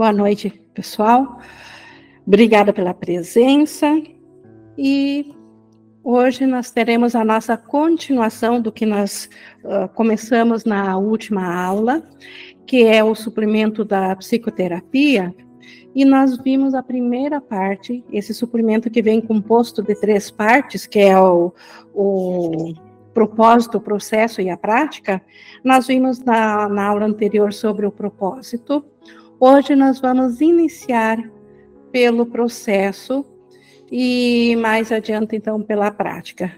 Boa noite, pessoal. Obrigada pela presença. E hoje nós teremos a nossa continuação do que nós uh, começamos na última aula, que é o suplemento da psicoterapia. E nós vimos a primeira parte, esse suplemento que vem composto de três partes, que é o, o propósito, o processo e a prática. Nós vimos na, na aula anterior sobre o propósito. Hoje nós vamos iniciar pelo processo e mais adiante, então, pela prática.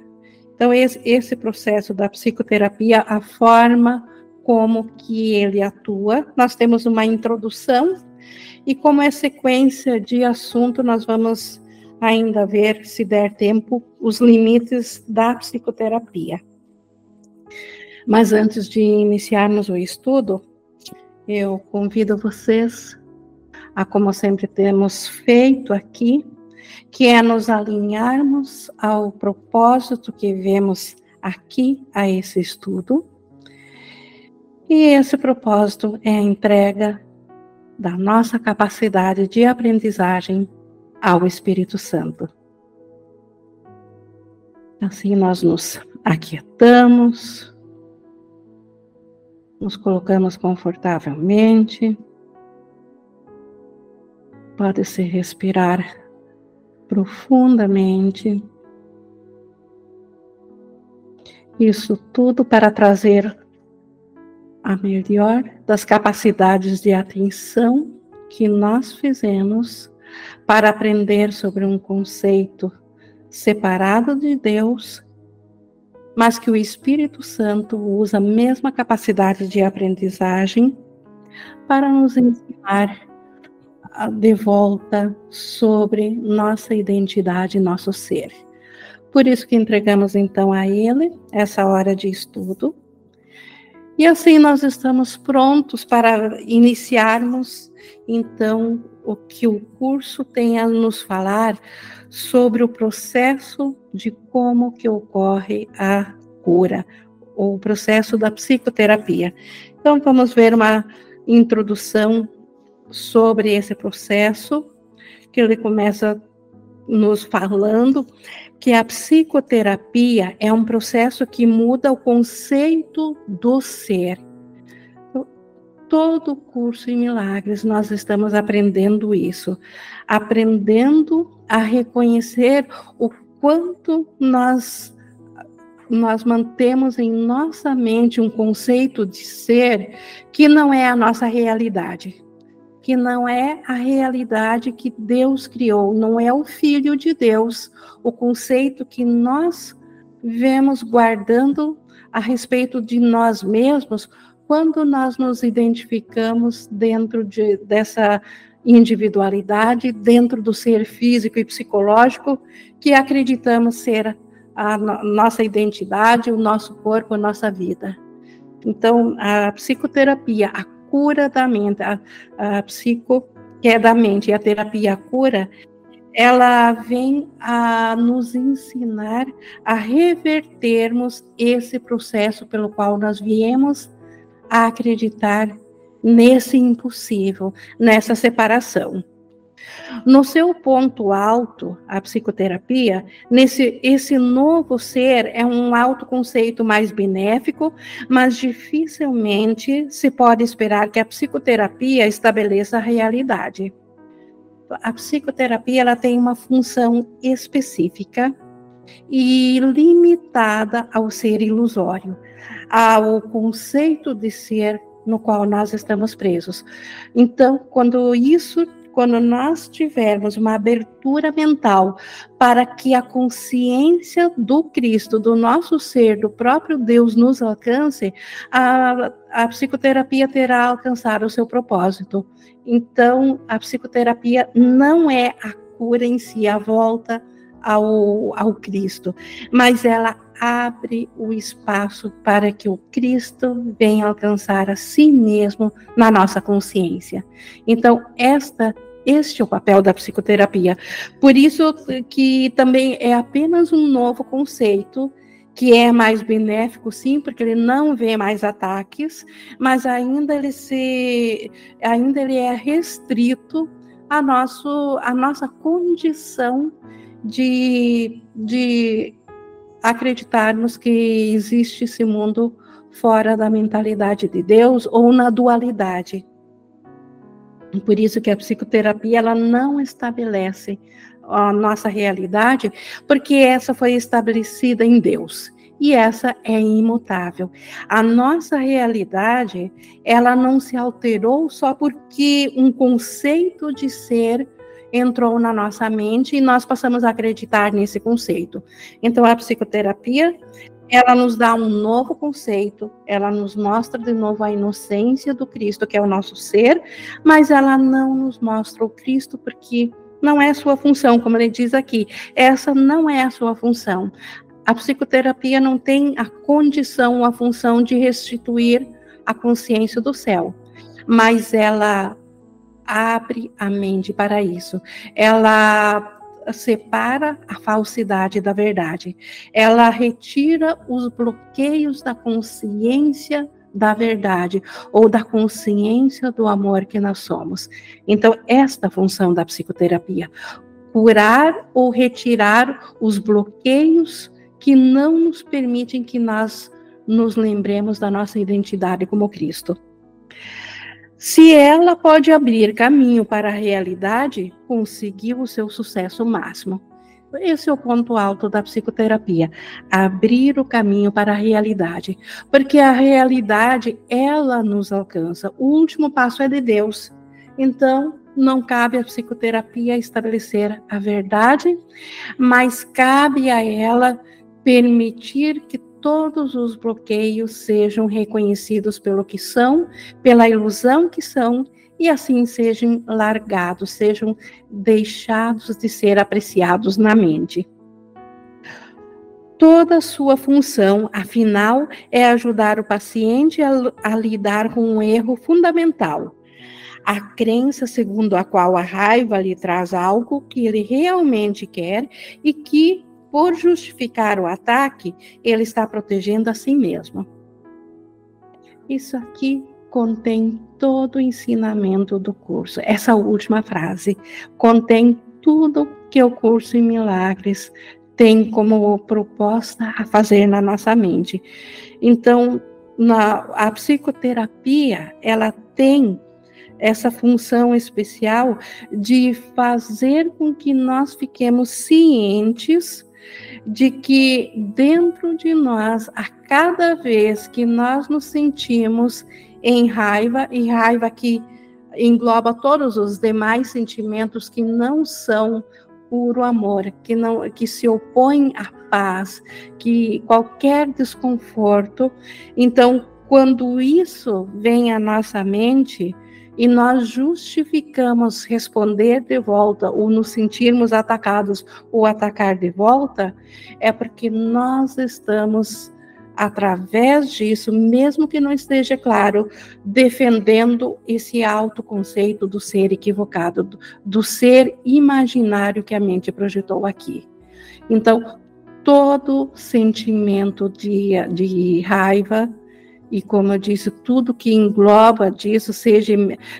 Então, esse, processo da psicoterapia, a forma como que ele atua, nós temos uma introdução e como é sequência de assunto, nós vamos ainda ver, se der tempo, os limites da psicoterapia. Mas antes de iniciarmos o estudo, eu convido vocês a, como sempre temos feito aqui, que é nos alinharmos ao propósito que vemos aqui a esse estudo. E esse propósito é a entrega da nossa capacidade de aprendizagem ao Espírito Santo. Assim nós nos aquietamos, nos colocamos confortavelmente. Pode-se respirar profundamente. Isso tudo para trazer a melhor das capacidades de atenção que nós fizemos para aprender sobre um conceito separado de Deus, mas que o Espírito Santo usa a mesma capacidade de aprendizagem para nos ensinar de volta sobre nossa identidade, nosso ser. Por isso que entregamos então a Ele essa hora de estudo. E assim nós estamos prontos para iniciarmos então o que o curso tem a nos falar sobre o processo de como que ocorre a cura, o processo da psicoterapia. Então vamos ver uma introdução sobre esse processo, que ele começa nos falando que a psicoterapia é um processo que muda o conceito do ser. Todo curso em milagres nós estamos aprendendo isso, aprendendo a reconhecer o quanto nós nós mantemos em nossa mente um conceito de ser que não é a nossa realidade que não é a realidade que Deus criou, não é o Filho de Deus, o conceito que nós vemos guardando a respeito de nós mesmos quando nós nos identificamos dentro de, dessa individualidade, dentro do ser físico e psicológico que acreditamos ser a no, nossa identidade, o nosso corpo, a nossa vida. Então, a psicoterapia, a cura da mente, a, a psico, que é da mente, e a terapia a cura, ela vem a nos ensinar a revertermos esse processo pelo qual nós viemos a acreditar nesse impossível, nessa separação. No seu ponto alto, a psicoterapia, nesse esse novo ser é um autoconceito mais benéfico, mas dificilmente se pode esperar que a psicoterapia estabeleça a realidade. A psicoterapia ela tem uma função específica e limitada ao ser ilusório, ao conceito de ser no qual nós estamos presos. Então, quando isso quando nós tivermos uma abertura mental para que a consciência do Cristo, do nosso ser, do próprio Deus nos alcance, a, a psicoterapia terá alcançado o seu propósito. Então, a psicoterapia não é a cura em si, a volta ao, ao Cristo, mas ela abre o espaço para que o Cristo venha alcançar a si mesmo na nossa consciência. Então, esta este é o papel da psicoterapia. Por isso que também é apenas um novo conceito que é mais benéfico, sim, porque ele não vê mais ataques, mas ainda ele se, ainda ele é restrito a nosso, a nossa condição de, de acreditarmos que existe esse mundo fora da mentalidade de Deus ou na dualidade. Por isso que a psicoterapia ela não estabelece a nossa realidade, porque essa foi estabelecida em Deus e essa é imutável. A nossa realidade, ela não se alterou só porque um conceito de ser entrou na nossa mente e nós passamos a acreditar nesse conceito. Então a psicoterapia, ela nos dá um novo conceito, ela nos mostra de novo a inocência do Cristo, que é o nosso ser, mas ela não nos mostra o Cristo porque não é sua função, como ele diz aqui. Essa não é a sua função. A psicoterapia não tem a condição, a função de restituir a consciência do céu, mas ela abre a mente para isso. Ela separa a falsidade da verdade. Ela retira os bloqueios da consciência da verdade ou da consciência do amor que nós somos. Então, esta função da psicoterapia, curar ou retirar os bloqueios que não nos permitem que nós nos lembremos da nossa identidade como Cristo. Se ela pode abrir caminho para a realidade, conseguiu o seu sucesso máximo. Esse é o ponto alto da psicoterapia, abrir o caminho para a realidade, porque a realidade ela nos alcança. O último passo é de Deus. Então, não cabe à psicoterapia estabelecer a verdade, mas cabe a ela permitir que todos os bloqueios sejam reconhecidos pelo que são, pela ilusão que são e assim sejam largados, sejam deixados de ser apreciados na mente. Toda sua função, afinal, é ajudar o paciente a, a lidar com um erro fundamental. A crença segundo a qual a raiva lhe traz algo que ele realmente quer e que, por justificar o ataque, ele está protegendo a si mesmo. Isso aqui contém todo o ensinamento do curso. Essa última frase contém tudo que o curso em milagres tem como proposta a fazer na nossa mente. Então, na, a psicoterapia, ela tem essa função especial de fazer com que nós fiquemos cientes de que dentro de nós, a cada vez que nós nos sentimos em raiva, e raiva que engloba todos os demais sentimentos que não são puro amor, que não que se opõem à paz, que qualquer desconforto. Então, quando isso vem à nossa mente e nós justificamos responder de volta ou nos sentirmos atacados ou atacar de volta, é porque nós estamos através disso, mesmo que não esteja claro, defendendo esse autoconceito do ser equivocado, do, ser imaginário que a mente projetou aqui. Então, todo sentimento de, de raiva, e como eu disse, tudo que engloba disso, seja,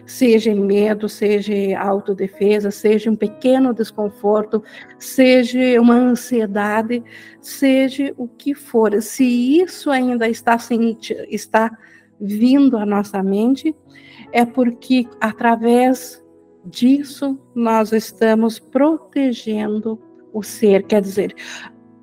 seja medo, seja autodefesa, seja um pequeno desconforto, seja uma ansiedade, seja o que for. Se isso ainda está, está vindo à nossa mente, é porque através disso nós estamos protegendo o ser, quer dizer,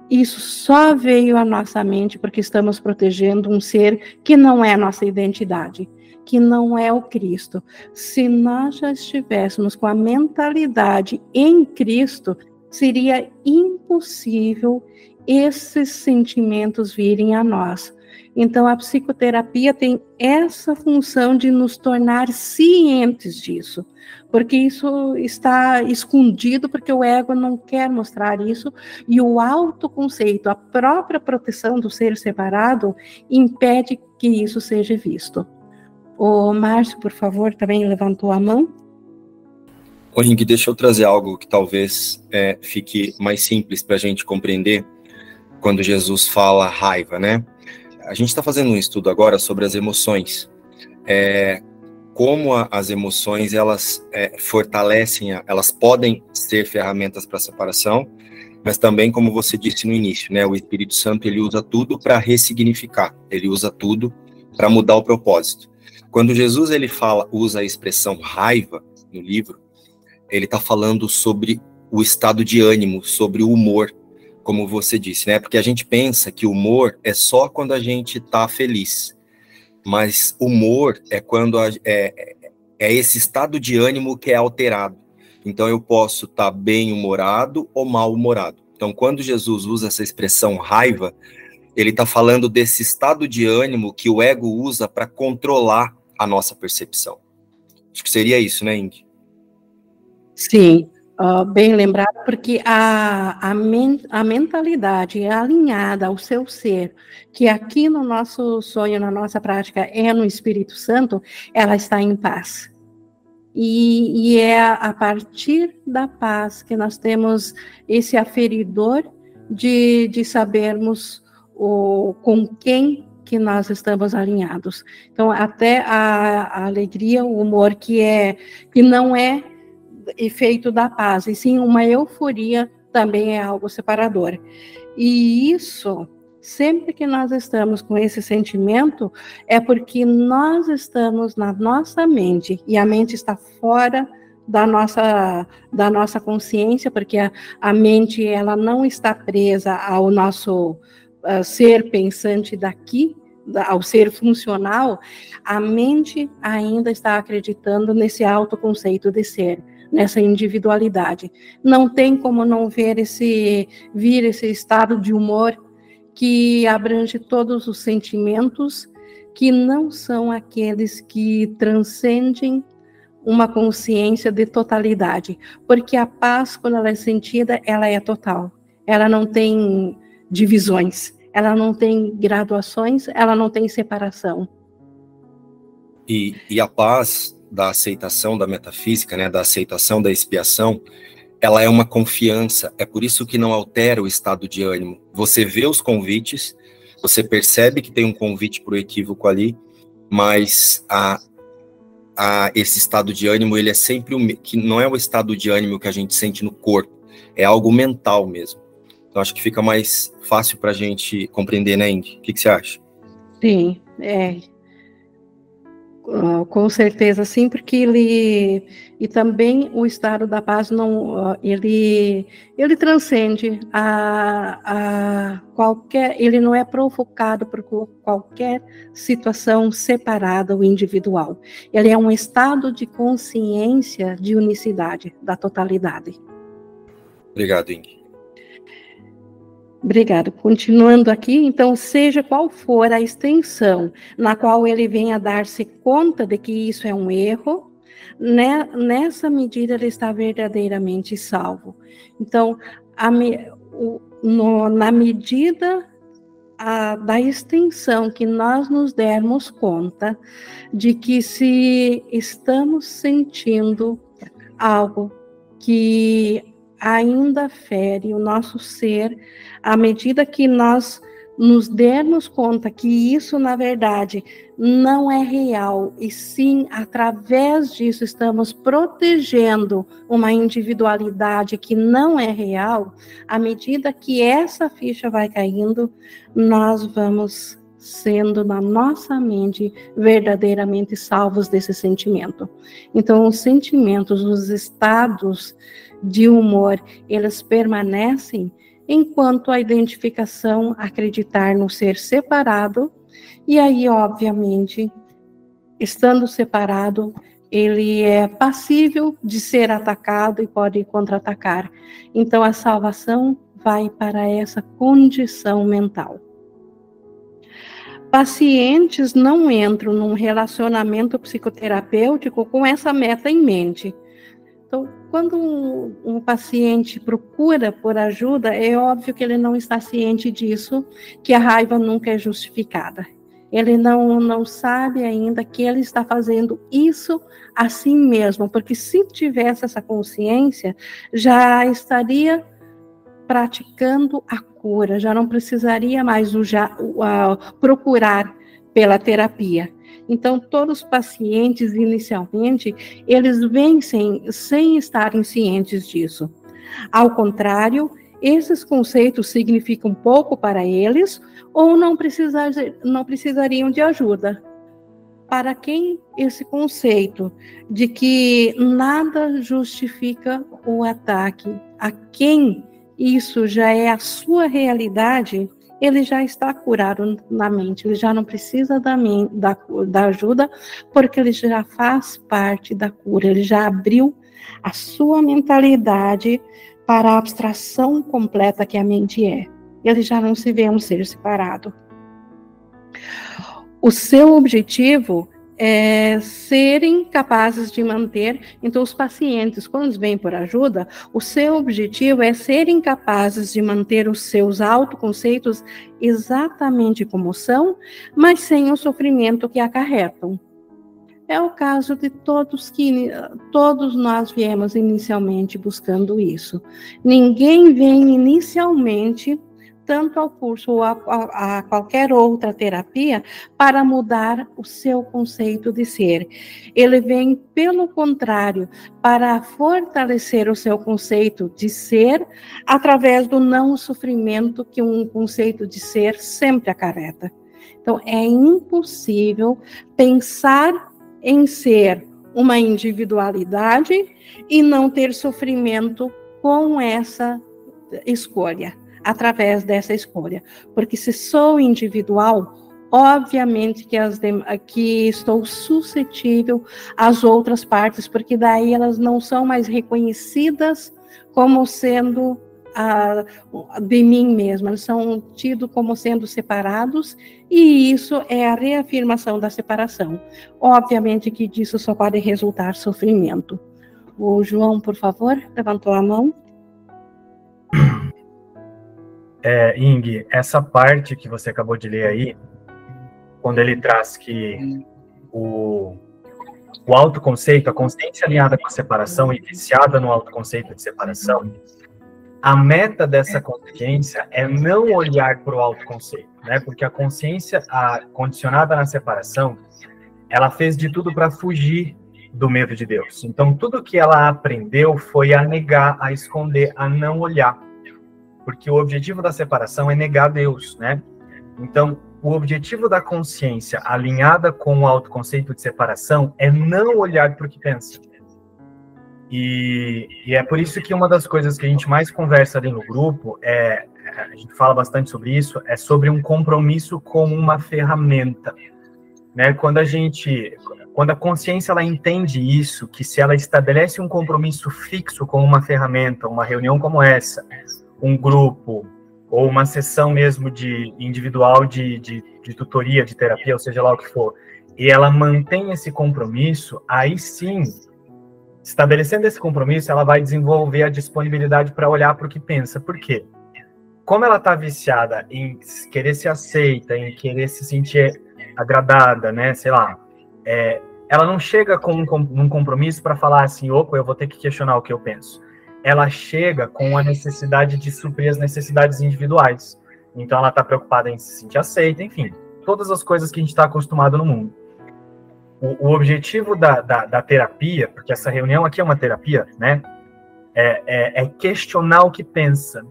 isso só veio à nossa mente porque estamos protegendo um ser que não é nossa identidade, que não é o Cristo. Se nós já estivéssemos com a mentalidade em Cristo, seria impossível esses sentimentos virem a nós. Então, a psicoterapia tem essa função de nos tornar cientes disso, porque isso está escondido, porque o ego não quer mostrar isso, e o autoconceito, a própria proteção do ser separado, impede que isso seja visto. O Márcio, por favor, também levantou a mão. Ô, Ring, deixa eu trazer algo que talvez é, fique mais simples para a gente compreender quando Jesus fala raiva, né? A gente está fazendo um estudo agora sobre as emoções. É, como a, as emoções elas é, fortalecem, elas podem ser ferramentas para separação, mas também, como você disse no início, né, o Espírito Santo ele usa tudo para ressignificar, ele usa tudo para mudar o propósito. Quando Jesus ele fala, usa a expressão raiva no livro, ele está falando sobre o estado de ânimo, sobre o humor, como você disse, né? Porque a gente pensa que humor é só quando a gente está feliz, mas humor é quando a, é, é esse estado de ânimo que é alterado. Então eu posso estar tá bem humorado ou mal humorado. Então quando Jesus usa essa expressão raiva, ele está falando desse estado de ânimo que o ego usa para controlar a nossa percepção. Acho que seria isso, né, Indy? Sim, uh, bem lembrado, porque a, a, men a mentalidade é alinhada ao seu ser, que aqui no nosso sonho, na nossa prática, é no Espírito Santo, ela está em paz. E, e, é a partir da paz que nós temos esse aferidor de, de sabermos o, com quem que nós estamos alinhados. Então, até a, a, alegria, o humor que é que não é efeito da paz, e sim uma euforia também é algo separador. E isso, sempre que nós estamos com esse sentimento, é porque nós estamos na nossa mente e a mente está fora da nossa, da nossa consciência, porque a, a mente ela não está presa ao nosso uh, ser pensante daqui, ao ser funcional, a mente ainda está acreditando nesse autoconceito de ser, nessa individualidade. Não tem como não ver esse vir esse estado de humor que abrange todos os sentimentos que não são aqueles que transcendem uma consciência de totalidade, porque a paz quando ela é sentida, ela é total. Ela não tem divisões, ela não tem graduações, ela não tem separação. E, e a paz da aceitação da metafísica, né, da aceitação da expiação, ela é uma confiança. É por isso que não altera o estado de ânimo. Você vê os convites, você percebe que tem um convite para o equívoco ali, mas a, a, esse estado de ânimo ele é sempre o que não é o estado de ânimo que a gente sente no corpo, é algo mental mesmo. Então acho que fica mais fácil para a gente compreender, né, Indy? O que, que você acha? Sim, é. Uh, com certeza, sim, porque ele e também o estado da paz não ele ele transcende a, a qualquer ele não é provocado por qualquer situação separada ou individual. Ele é um estado de consciência de unicidade da totalidade. Obrigado, Indy. Obrigada. Continuando aqui, então, seja qual for a extensão na qual ele venha dar-se conta de que isso é um erro, né, nessa medida ele está verdadeiramente salvo. Então, a, o, no, na medida a, da extensão que nós nos dermos conta de que se estamos sentindo algo que ainda fere o nosso ser, à medida que nós nos dermos conta que isso, na verdade, não é real, e sim, através disso, estamos protegendo uma individualidade que não é real, à medida que essa ficha vai caindo, nós vamos sendo na nossa mente verdadeiramente salvos desse sentimento. Então, os sentimentos, os estados de humor, eles permanecem enquanto a identificação acreditar no ser separado, e aí, obviamente, estando separado, ele é passível de ser atacado e pode contra-atacar. Então, a salvação vai para essa condição mental. Pacientes não entram num relacionamento psicoterapêutico com essa meta em mente. Então, quando um, um, paciente procura por ajuda, é óbvio que ele não está ciente disso, que a raiva nunca é justificada. Ele não, não sabe ainda que ele está fazendo isso assim mesmo, porque se tivesse essa consciência, já estaria praticando a cura, já não precisaria mais o, já, o, a, procurar pela terapia. Então, todos os pacientes, inicialmente, eles vêm sem, sem estarem cientes disso. Ao contrário, esses conceitos significam pouco para eles ou não, precisar, não precisariam de ajuda. Para quem esse conceito de que nada justifica o ataque, a quem isso já é a sua realidade, ele já está curado na mente, ele já não precisa da, da, da ajuda, porque ele já faz parte da cura, ele já abriu a sua mentalidade para a abstração completa que a mente é. Ele já não se vê um ser separado. O seu objetivo é, serem capazes de manter. Então, os pacientes, quando vêm por ajuda, o seu objetivo é serem capazes de manter os seus autoconceitos exatamente como são, mas sem o sofrimento que acarretam. É o caso de todos que todos nós viemos inicialmente buscando isso. Ninguém vem inicialmente tanto ao curso ou a, a, a, qualquer outra terapia para mudar o seu conceito de ser. Ele vem, pelo contrário, para fortalecer o seu conceito de ser através do não sofrimento que um conceito de ser sempre acarreta. Então, é impossível pensar em ser uma individualidade e não ter sofrimento com essa escolha através dessa escolha. Porque se sou individual, obviamente que, as que estou suscetível às outras partes, porque daí elas não são mais reconhecidas como sendo a, de mim mesma, eles são tidos como sendo separados, e isso é a reafirmação da separação. Obviamente que disso só pode resultar sofrimento. O João, por favor, levantou a mão é, Ing, essa parte que você acabou de ler aí, quando ele traz que o, o autoconceito, a consciência alinhada com a separação e viciada no autoconceito de separação, a meta dessa consciência é não olhar para o autoconceito, né? Porque a consciência a, condicionada na separação, ela fez de tudo para fugir do medo de Deus. Então, tudo que ela aprendeu foi a negar, a esconder, a não olhar porque o objetivo da separação é negar Deus, né? Então, o objetivo da consciência alinhada com o autoconceito de separação é não olhar para o que pensa. E, e, é por isso que uma das coisas que a gente mais conversa ali no grupo é, a gente fala bastante sobre isso, é sobre um compromisso com uma ferramenta, né? Quando a gente, quando a consciência ela entende isso, que se ela estabelece um compromisso fixo com uma ferramenta, uma reunião como essa, um grupo ou uma sessão mesmo de individual de, de, de tutoria, de terapia, ou seja lá o que for, e ela mantém esse compromisso, aí sim, estabelecendo esse compromisso, ela vai desenvolver a disponibilidade para olhar para o que pensa. Por quê? Como ela está viciada em querer ser aceita, em querer se sentir agradada, né? Sei lá, é, ela não chega com um, um compromisso para falar assim, opa, eu vou ter que questionar o que eu penso ela chega com a necessidade de suprir as necessidades individuais. Então ela está preocupada em se sentir aceita, enfim, todas as coisas que a gente está acostumado no mundo. O, o objetivo da, da, da, terapia, porque essa reunião aqui é uma terapia, né? É, é, é questionar o que pensa.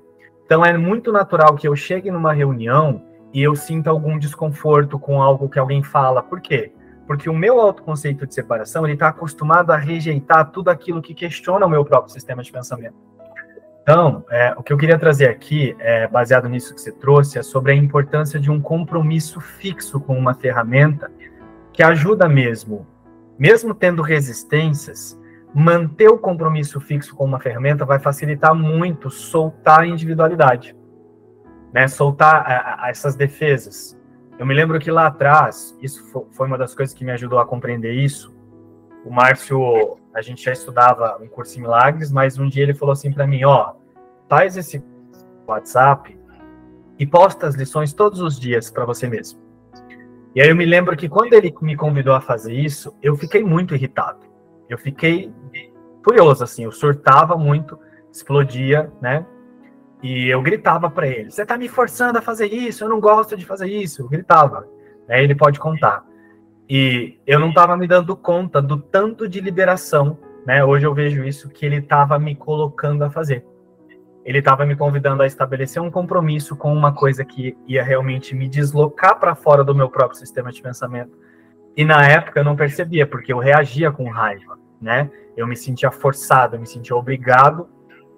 Então é muito natural que eu chegue numa reunião e eu sinta algum desconforto com algo que alguém fala. Por quê? Porque o meu autoconceito de separação ele está acostumado a rejeitar tudo aquilo que questiona o meu próprio sistema de pensamento. Então, é, o que eu queria trazer aqui, é, baseado nisso que você trouxe, é sobre a importância de um compromisso fixo com uma ferramenta que ajuda mesmo, mesmo tendo resistências, manter o compromisso fixo com uma ferramenta vai facilitar muito soltar a individualidade, né? soltar a, a essas defesas. Eu me lembro que lá atrás, isso foi uma das coisas que me ajudou a compreender isso. O Márcio, a gente já estudava um curso em milagres, mas um dia ele falou assim para mim, ó, faz esse WhatsApp e posta as lições todos os dias para você mesmo. E aí eu me lembro que quando ele me convidou a fazer isso, eu fiquei muito irritado. Eu fiquei furioso, assim, eu surtava muito, explodia, né? E eu gritava para ele: Você está me forçando a fazer isso? Eu não gosto de fazer isso. Eu gritava. Aí ele pode contar. E eu não estava me dando conta do tanto de liberação, né? Hoje eu vejo isso que ele estava me colocando a fazer. Ele estava me convidando a estabelecer um compromisso com uma coisa que ia realmente me deslocar para fora do meu próprio sistema de pensamento. E na época eu não percebia, porque eu reagia com raiva, né? Eu me sentia forçado, eu me sentia obrigado,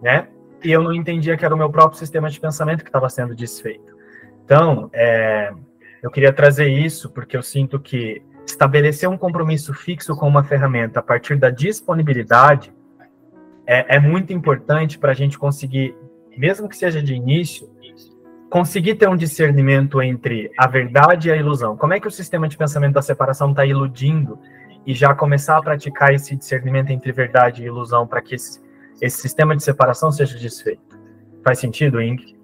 né? E eu não entendia que era o meu próprio sistema de pensamento que estava sendo desfeito. Então, é, eu queria trazer isso porque eu sinto que estabelecer um compromisso fixo com uma ferramenta a partir da disponibilidade é, é muito importante para a gente conseguir, mesmo que seja de início, conseguir ter um discernimento entre a verdade e a ilusão. Como é que o sistema de pensamento da separação está iludindo e já começar a praticar esse discernimento entre verdade e ilusão para que esse, esse sistema de separação seja desfeito? Faz sentido, Ing?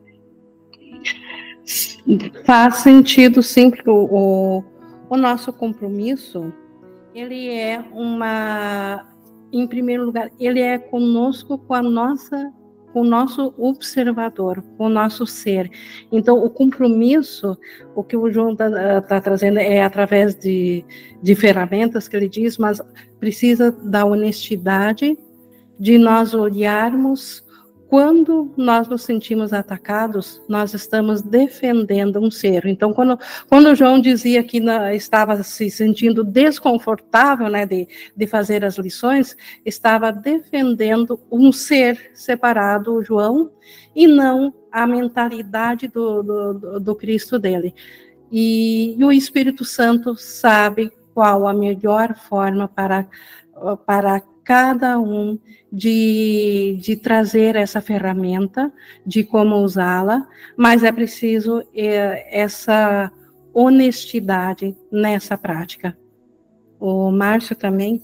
Faz sentido, sim, o, o, o nosso compromisso, ele é uma, em primeiro lugar, ele é conosco, com a nossa, com o nosso observador, com o nosso ser. Então, o compromisso, o que o João está tá trazendo é através de, de ferramentas que ele diz, mas precisa da honestidade, de nós olharmos quando nós nos sentimos atacados, nós estamos defendendo um ser. Então, quando, quando João dizia que na, estava se sentindo desconfortável né, de, de fazer as lições, estava defendendo um ser separado, João, e não a mentalidade do, do, do Cristo dele. E, e o Espírito Santo sabe qual a melhor forma para, para cada um de, de trazer essa ferramenta, de como usá-la, mas é preciso é, essa honestidade nessa prática. O Márcio também.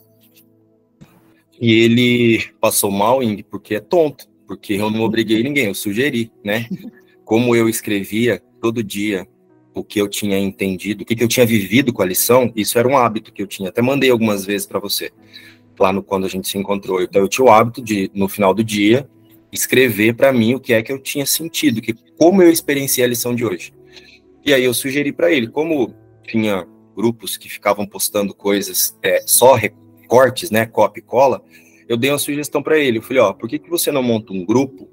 E ele passou mal, Ing, porque é tonto, porque eu não obriguei ninguém, eu sugeri, né? Como eu escrevia todo dia o que eu tinha entendido, o que, que eu tinha vivido com a lição, isso era um hábito que eu tinha. Até mandei algumas vezes para você lá no quando a gente se encontrou. Então eu tinha o hábito de no final do dia escrever para mim o que é que eu tinha sentido, que como eu experienciei a lição de hoje. E aí eu sugeri para ele, como tinha grupos que ficavam postando coisas é, só recortes, né, copy e cola, eu dei uma sugestão para ele. Eu falei, ó, por que, que você não monta um grupo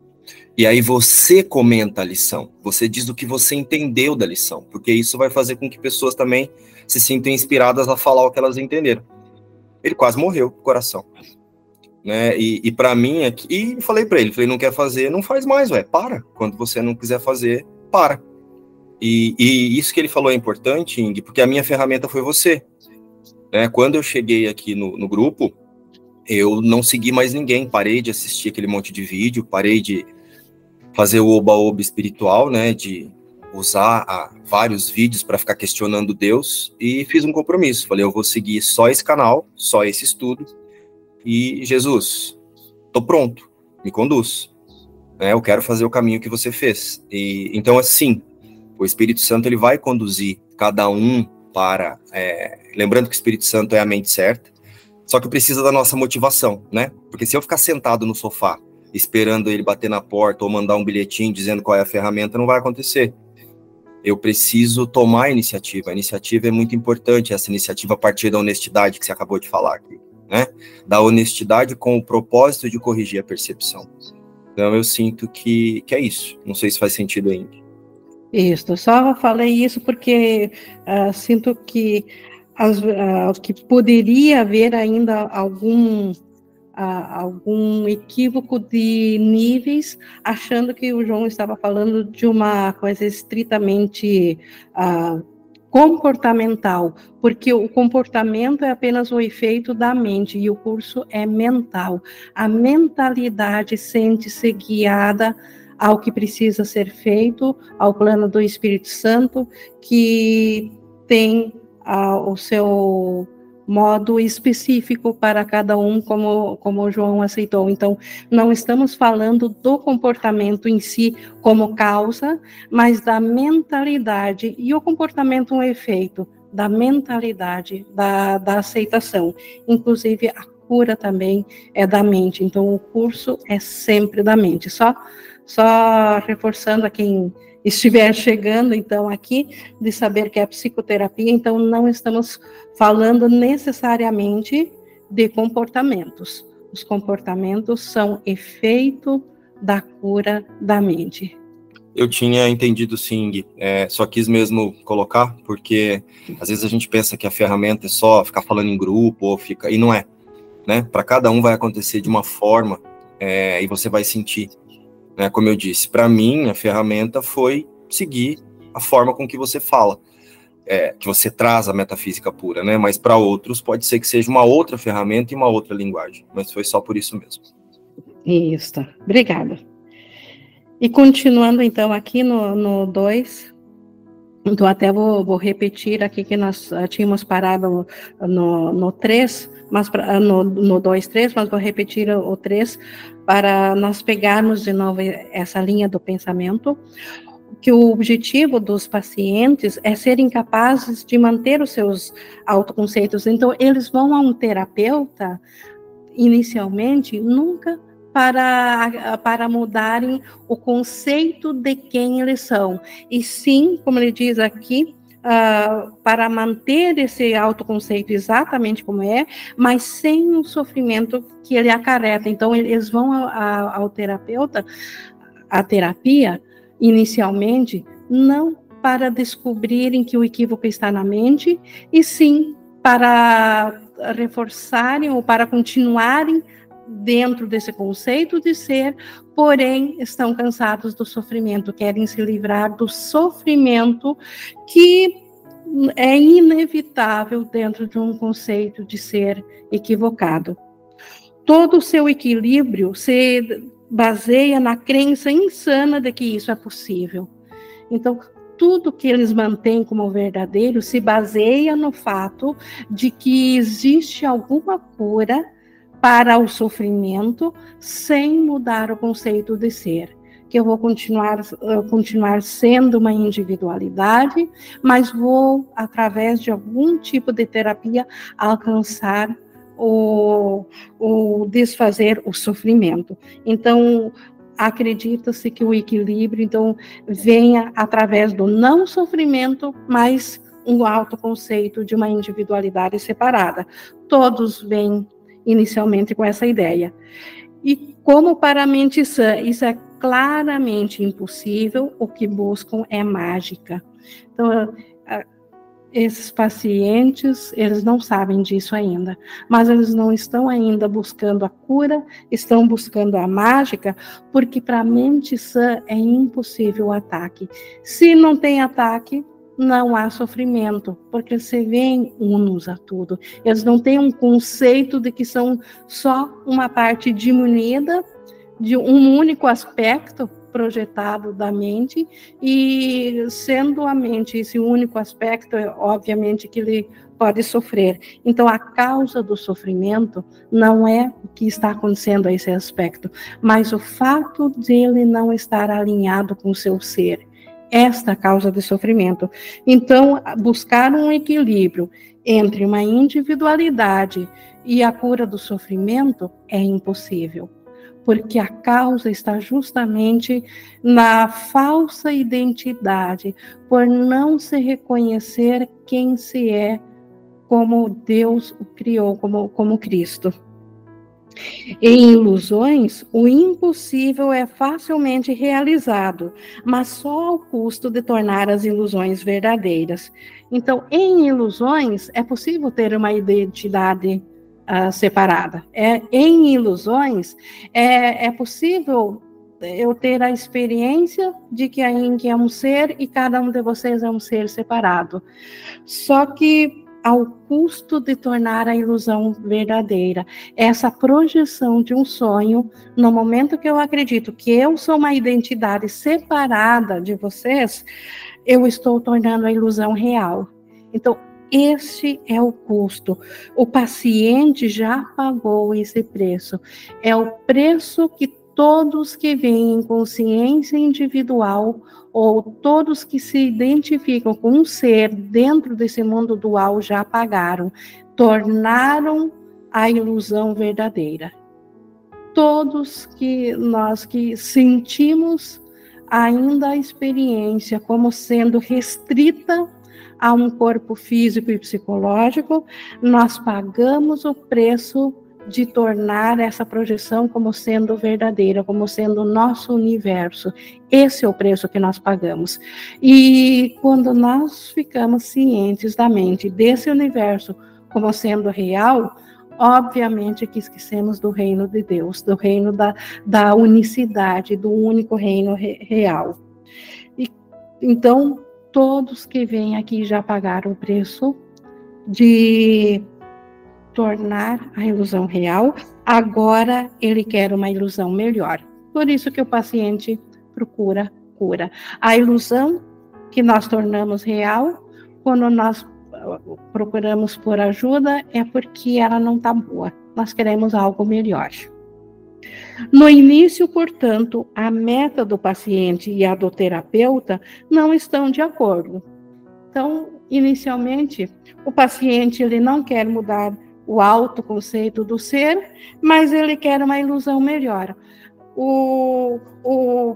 e aí você comenta a lição, você diz o que você entendeu da lição, porque isso vai fazer com que pessoas também se sintam inspiradas a falar o que elas entenderam ele quase morreu com o coração. Né? E, e para mim, aqui, e falei para ele, falei, não quer fazer, não faz mais, ué, para. Quando você não quiser fazer, para. E, e isso que ele falou é importante, Ing, porque a minha ferramenta foi você. Né? Quando eu cheguei aqui no, no grupo, eu não segui mais ninguém, parei de assistir aquele monte de vídeo, parei de fazer o oba-oba espiritual, né, de usar ah, vários vídeos para ficar questionando Deus e fiz um compromisso. Falei, eu vou seguir só esse canal, só esse estudo. E Jesus, tô pronto, me conduz. É, eu quero fazer o caminho que você fez. E então assim, o Espírito Santo ele vai conduzir cada um para, é, lembrando que o Espírito Santo é a mente certa. Só que precisa da nossa motivação, né? Porque se eu ficar sentado no sofá esperando ele bater na porta ou mandar um bilhetinho dizendo qual é a ferramenta, não vai acontecer eu preciso tomar a iniciativa. A iniciativa é muito importante, essa iniciativa a partir da honestidade que você acabou de falar aqui, né? Da honestidade com o propósito de corrigir a percepção. Então eu sinto que, que é isso. Não sei se faz sentido ainda. Isso, só falei isso porque uh, sinto que, as, uh, que poderia haver ainda algum algum equívoco de níveis, achando que o João estava falando de uma coisa estritamente uh, comportamental, porque o comportamento é apenas o efeito da mente e o curso é mental. A mentalidade sente-se guiada ao que precisa ser feito, ao plano do Espírito Santo, que tem uh, o seu modo específico para cada um, como, como o João aceitou. Então, não estamos falando do comportamento em si como causa, mas da mentalidade, e o comportamento um efeito da mentalidade, da, da aceitação. Inclusive, a cura também é da mente, então o curso é sempre da mente. Só Só reforçando a quem estiver chegando, então, aqui, de saber que é psicoterapia, então, não estamos falando necessariamente de comportamentos. Os comportamentos são efeito da cura da mente. Eu tinha entendido sim, é, só quis mesmo colocar, porque às vezes a gente pensa que a ferramenta é só ficar falando em grupo, ou fica, e não é. Né? Para cada um vai acontecer de uma forma é, e você vai sentir. Né? Como eu disse, para mim a ferramenta foi seguir a forma com que você fala, é, que você traz a metafísica pura, né? Mas para outros pode ser que seja uma outra ferramenta e uma outra linguagem. Mas foi só por isso mesmo. Isso, obrigada. E continuando então aqui no 2, então até vou, vou, repetir aqui que nós uh, tínhamos parado no 3, mas pra, uh, no 2, 3, mas vou repetir o 3 para nós pegarmos de novo essa linha do pensamento, que o objetivo dos pacientes é serem capazes de manter os seus autoconceitos. Então, eles vão a um terapeuta, inicialmente, nunca para, para mudarem o conceito de quem eles são. E sim, como ele diz aqui, Uh, para manter esse autoconceito exatamente como é, mas sem o sofrimento que ele acarreta. Então, eles vão a, a, ao terapeuta, a terapia, inicialmente, não para descobrirem que o equívoco está na mente, e sim para reforçarem ou para continuarem dentro desse conceito de ser, porém estão cansados do sofrimento, querem se livrar do sofrimento que é inevitável dentro de um conceito de ser equivocado. Todo o seu equilíbrio se baseia na crença insana de que isso é possível. Então, tudo que eles mantêm como verdadeiro se baseia no fato de que existe alguma cura para o sofrimento sem mudar o conceito de ser. Que eu vou continuar, continuar sendo uma individualidade, mas vou, através de algum tipo de terapia, alcançar o, o desfazer o sofrimento. Então, acredita-se que o equilíbrio, então, venha através do não sofrimento, mas um autoconceito de uma individualidade separada. Todos vêm inicialmente com essa ideia. E como para a mente sã isso é claramente impossível, o que buscam é mágica. Então, esses pacientes, eles não sabem disso ainda, mas eles não estão ainda buscando a cura, estão buscando a mágica, porque para a mente sã é impossível o ataque. Se não tem ataque, não há sofrimento, porque se vêem unos a tudo. Eles não têm um conceito de que são só uma parte diminuída de um único aspecto projetado da mente e sendo a mente esse único aspecto, é obviamente que ele pode sofrer. Então a causa do sofrimento não é o que está acontecendo a esse aspecto, mas o fato de ele não estar alinhado com o seu ser esta causa de sofrimento. Então, buscar um equilíbrio entre uma individualidade e a cura do sofrimento é impossível, porque a causa está justamente na falsa identidade, por não se reconhecer quem se é como Deus o criou, como, como Cristo. Em ilusões, o impossível é facilmente realizado, mas só ao custo de tornar as ilusões verdadeiras. Então, em ilusões, é possível ter uma identidade uh, separada. É, em ilusões, é, é possível eu ter a experiência de que a Ing é um ser e cada um de vocês é um ser separado. Só que ao custo de tornar a ilusão verdadeira. Essa projeção de um sonho, no momento que eu acredito que eu sou uma identidade separada de vocês, eu estou tornando a ilusão real. Então, esse é o custo. O paciente já pagou esse preço. É o preço que todos que veem em consciência individual ou todos que se identificam com um ser dentro desse mundo dual já apagaram, tornaram a ilusão verdadeira. todos que nós que sentimos ainda a experiência como sendo restrita a um corpo físico e psicológico, nós pagamos o preço de tornar essa projeção como sendo verdadeira, como sendo o nosso universo. Esse é o preço que nós pagamos. E quando nós ficamos cientes da mente desse universo como sendo real, obviamente que esquecemos do reino de Deus, do reino da, da unicidade, do único reino re, real. E, então, todos que vêm aqui já pagaram o preço de tornar a ilusão real, agora ele quer uma ilusão melhor. Por isso que o paciente procura cura. A ilusão que nós tornamos real, quando nós uh, procuramos por ajuda, é porque ela não está boa. Nós queremos algo melhor. No início, portanto, a meta do paciente e a do terapeuta não estão de acordo. Então, inicialmente, o paciente ele não quer mudar o autoconceito do ser, mas ele quer uma ilusão melhor. O, o,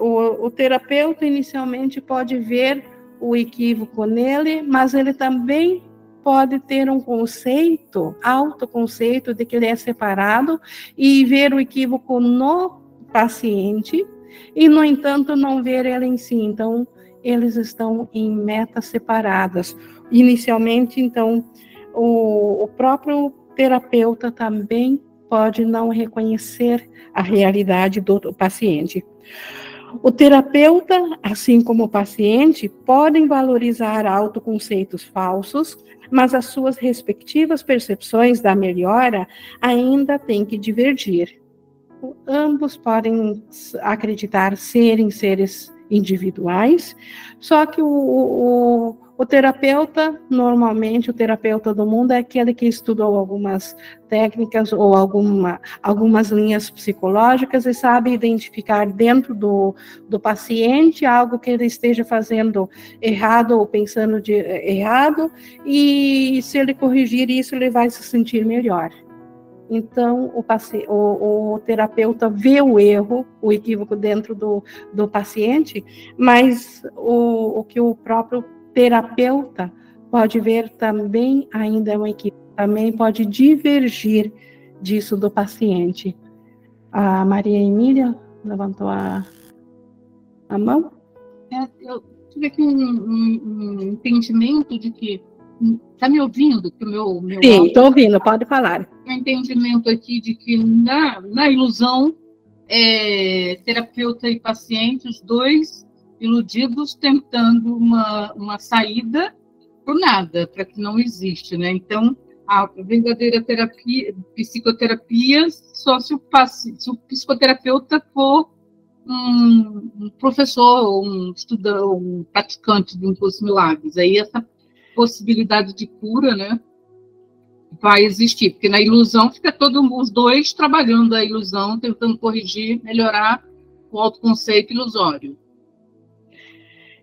o, o terapeuta inicialmente pode ver o equívoco nele, mas ele também pode ter um conceito, autoconceito de que ele é separado e ver o equívoco no paciente e, no entanto, não ver ele em si. Então, eles estão em metas separadas. Inicialmente, então, o, o próprio terapeuta também pode não reconhecer a realidade do, do paciente. O terapeuta, assim como o paciente, podem valorizar autoconceitos falsos, mas as suas respectivas percepções da melhora ainda têm que divergir. Ambos podem acreditar serem seres individuais, só que o, o, o terapeuta, normalmente, o terapeuta do mundo é aquele que estudou algumas técnicas ou alguma, algumas linhas psicológicas e sabe identificar dentro do, do paciente algo que ele esteja fazendo errado ou pensando de errado, e se ele corrigir isso, ele vai se sentir melhor. Então, o, o, o, terapeuta vê o erro, o equívoco dentro do, do paciente, mas o, o que o próprio terapeuta pode ver também ainda é uma equipe, também pode divergir disso do paciente. A Maria Emília levantou a, a mão. É, eu tive aqui um, um, um entendimento de que Está me ouvindo? Que o meu, meu Sim, estou ouvindo, pode falar. Um entendimento aqui de que na, na ilusão, é, terapeuta e paciente, os dois iludidos tentando uma, uma saída para nada, para que não existe, né? Então, a verdadeira terapia, psicoterapia, só se o, se o psicoterapeuta for um, um professor, um estudante, um praticante de um curso milagres. Aí essa possibilidade de cura, né, vai existir, porque na ilusão fica todos os dois trabalhando a ilusão, tentando corrigir, melhorar o autoconceito ilusório.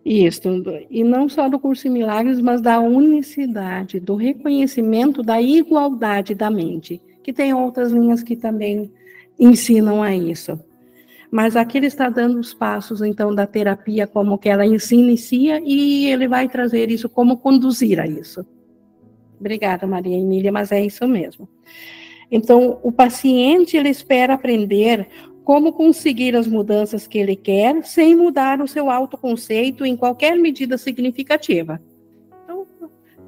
Isso, e não só do curso em milagres, mas da unicidade, do reconhecimento da igualdade da mente, que tem outras linhas que também ensinam a isso. Mas aqui ele está dando os passos, então, da terapia, como que ela se inicia, e ele vai trazer isso, como conduzir a isso. Obrigada, Maria Emília, mas é isso mesmo. Então, o paciente, ele espera aprender como conseguir as mudanças que ele quer, sem mudar o seu autoconceito em qualquer medida significativa. Então,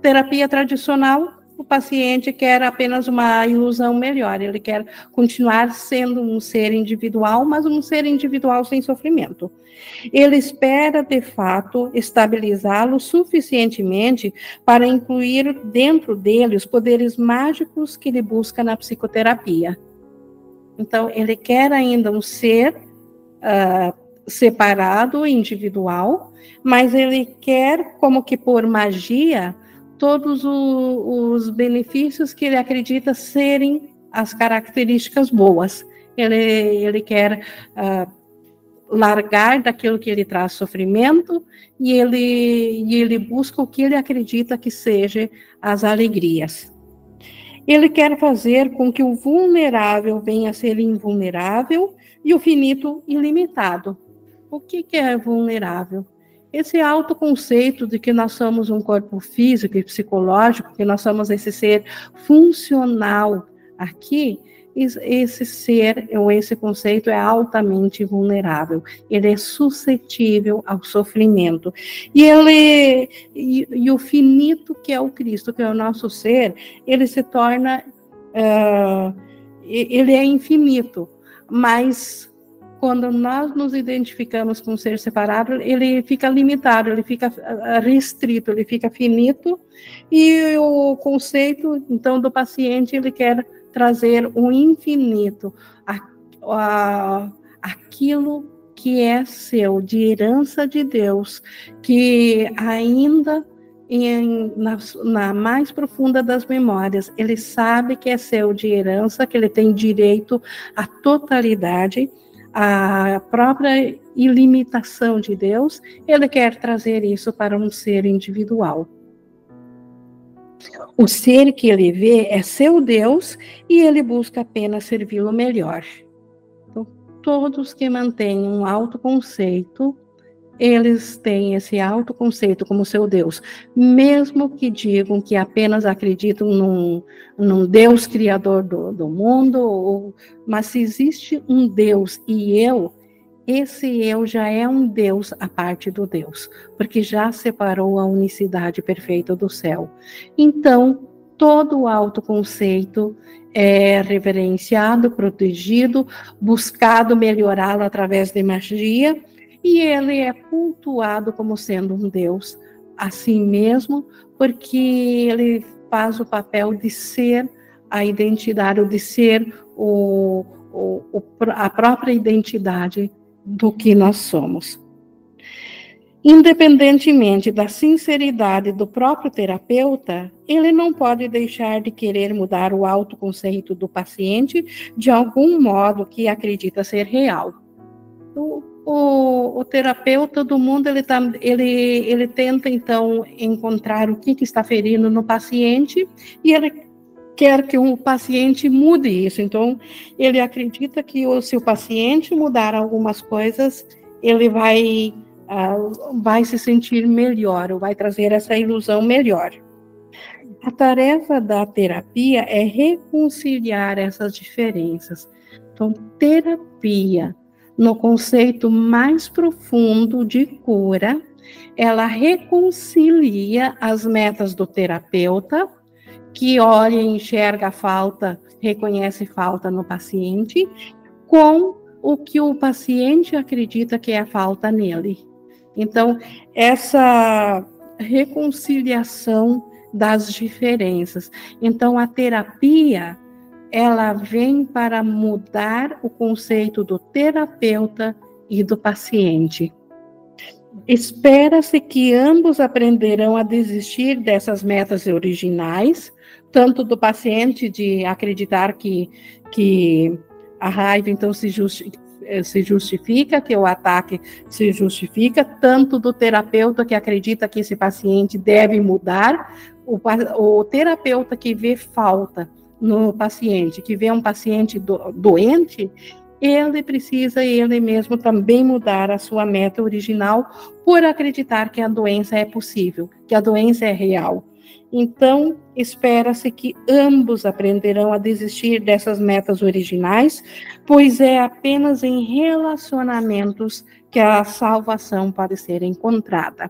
terapia tradicional o paciente quer apenas uma ilusão melhor, ele quer continuar sendo um ser individual, mas um ser individual sem sofrimento. Ele espera, de fato, estabilizá-lo suficientemente para incluir dentro dele os poderes mágicos que ele busca na psicoterapia. Então, ele quer ainda um ser uh, separado, individual, mas ele quer, como que por magia, todos o, os benefícios que ele acredita serem as características boas. Ele, ele quer uh, largar daquilo que ele traz sofrimento e ele, e ele busca o que ele acredita que seja as alegrias. Ele quer fazer com que o vulnerável venha a ser invulnerável e o finito ilimitado. O que, que é vulnerável? Esse autoconceito de que nós somos um corpo físico e psicológico, que nós somos esse ser funcional aqui, esse ser ou esse conceito é altamente vulnerável, ele é suscetível ao sofrimento. E ele e, e o finito que é o Cristo, que é o nosso ser, ele se torna uh, ele é infinito, mas quando nós nos identificamos com um ser separado, ele fica limitado, ele fica ah, restrito, ele fica finito, e o conceito, então, do paciente, ele quer trazer o infinito, a, a, aquilo que é seu, de herança de Deus, que ainda em, na, na, mais profunda das memórias, ele sabe que é seu de herança, que ele tem direito à totalidade, à própria ilimitação de Deus, ele quer trazer isso para um ser individual. O ser que ele vê é seu Deus e ele busca apenas servi-lo melhor. Então, todos que mantêm um autoconceito, eles têm esse autoconceito como seu Deus, mesmo que digam que apenas acreditam num, num Deus criador do, do mundo, ou, mas se existe um Deus e eu, esse eu já é um Deus à parte do Deus, porque já separou a unicidade perfeita do céu. Então, todo o autoconceito é reverenciado, protegido, buscado melhorá-lo através de magia, e ele é cultuado como sendo um Deus assim mesmo, porque ele faz o papel de ser a identidade, de ser o, o, a própria identidade do que nós somos. Independentemente da sinceridade do próprio terapeuta, ele não pode deixar de querer mudar o autoconceito do paciente de algum modo que acredita ser real. O, o, o terapeuta do mundo ele, tá, ele, ele tenta então encontrar o que, que está ferindo no paciente e ele quer que o paciente mude isso. Então, ele acredita que se o paciente mudar algumas coisas, ele vai, uh, vai se sentir melhor, ou vai trazer essa ilusão melhor. A tarefa da terapia é reconciliar essas diferenças. Então, terapia, no conceito mais profundo de cura, ela reconcilia as metas do terapeuta que olha e enxerga a falta, reconhece falta no paciente, com o que o paciente acredita que é a falta nele. Então, essa reconciliação das diferenças. Então, a terapia, ela vem para mudar o conceito do terapeuta e do paciente. Espera-se que ambos aprenderão a desistir dessas metas originais, tanto do paciente de acreditar que, que a raiva então se, justi eh, se justifica, que o ataque se justifica, tanto do terapeuta que acredita que esse paciente deve mudar, o, o terapeuta que vê falta no paciente, que vê um paciente do, doente, ele precisa ele mesmo também mudar a sua meta original por acreditar que a doença é possível, que a doença é real. Então, espera-se que ambos aprenderão a desistir dessas metas originais, pois é apenas em relacionamentos que a salvação pode ser encontrada.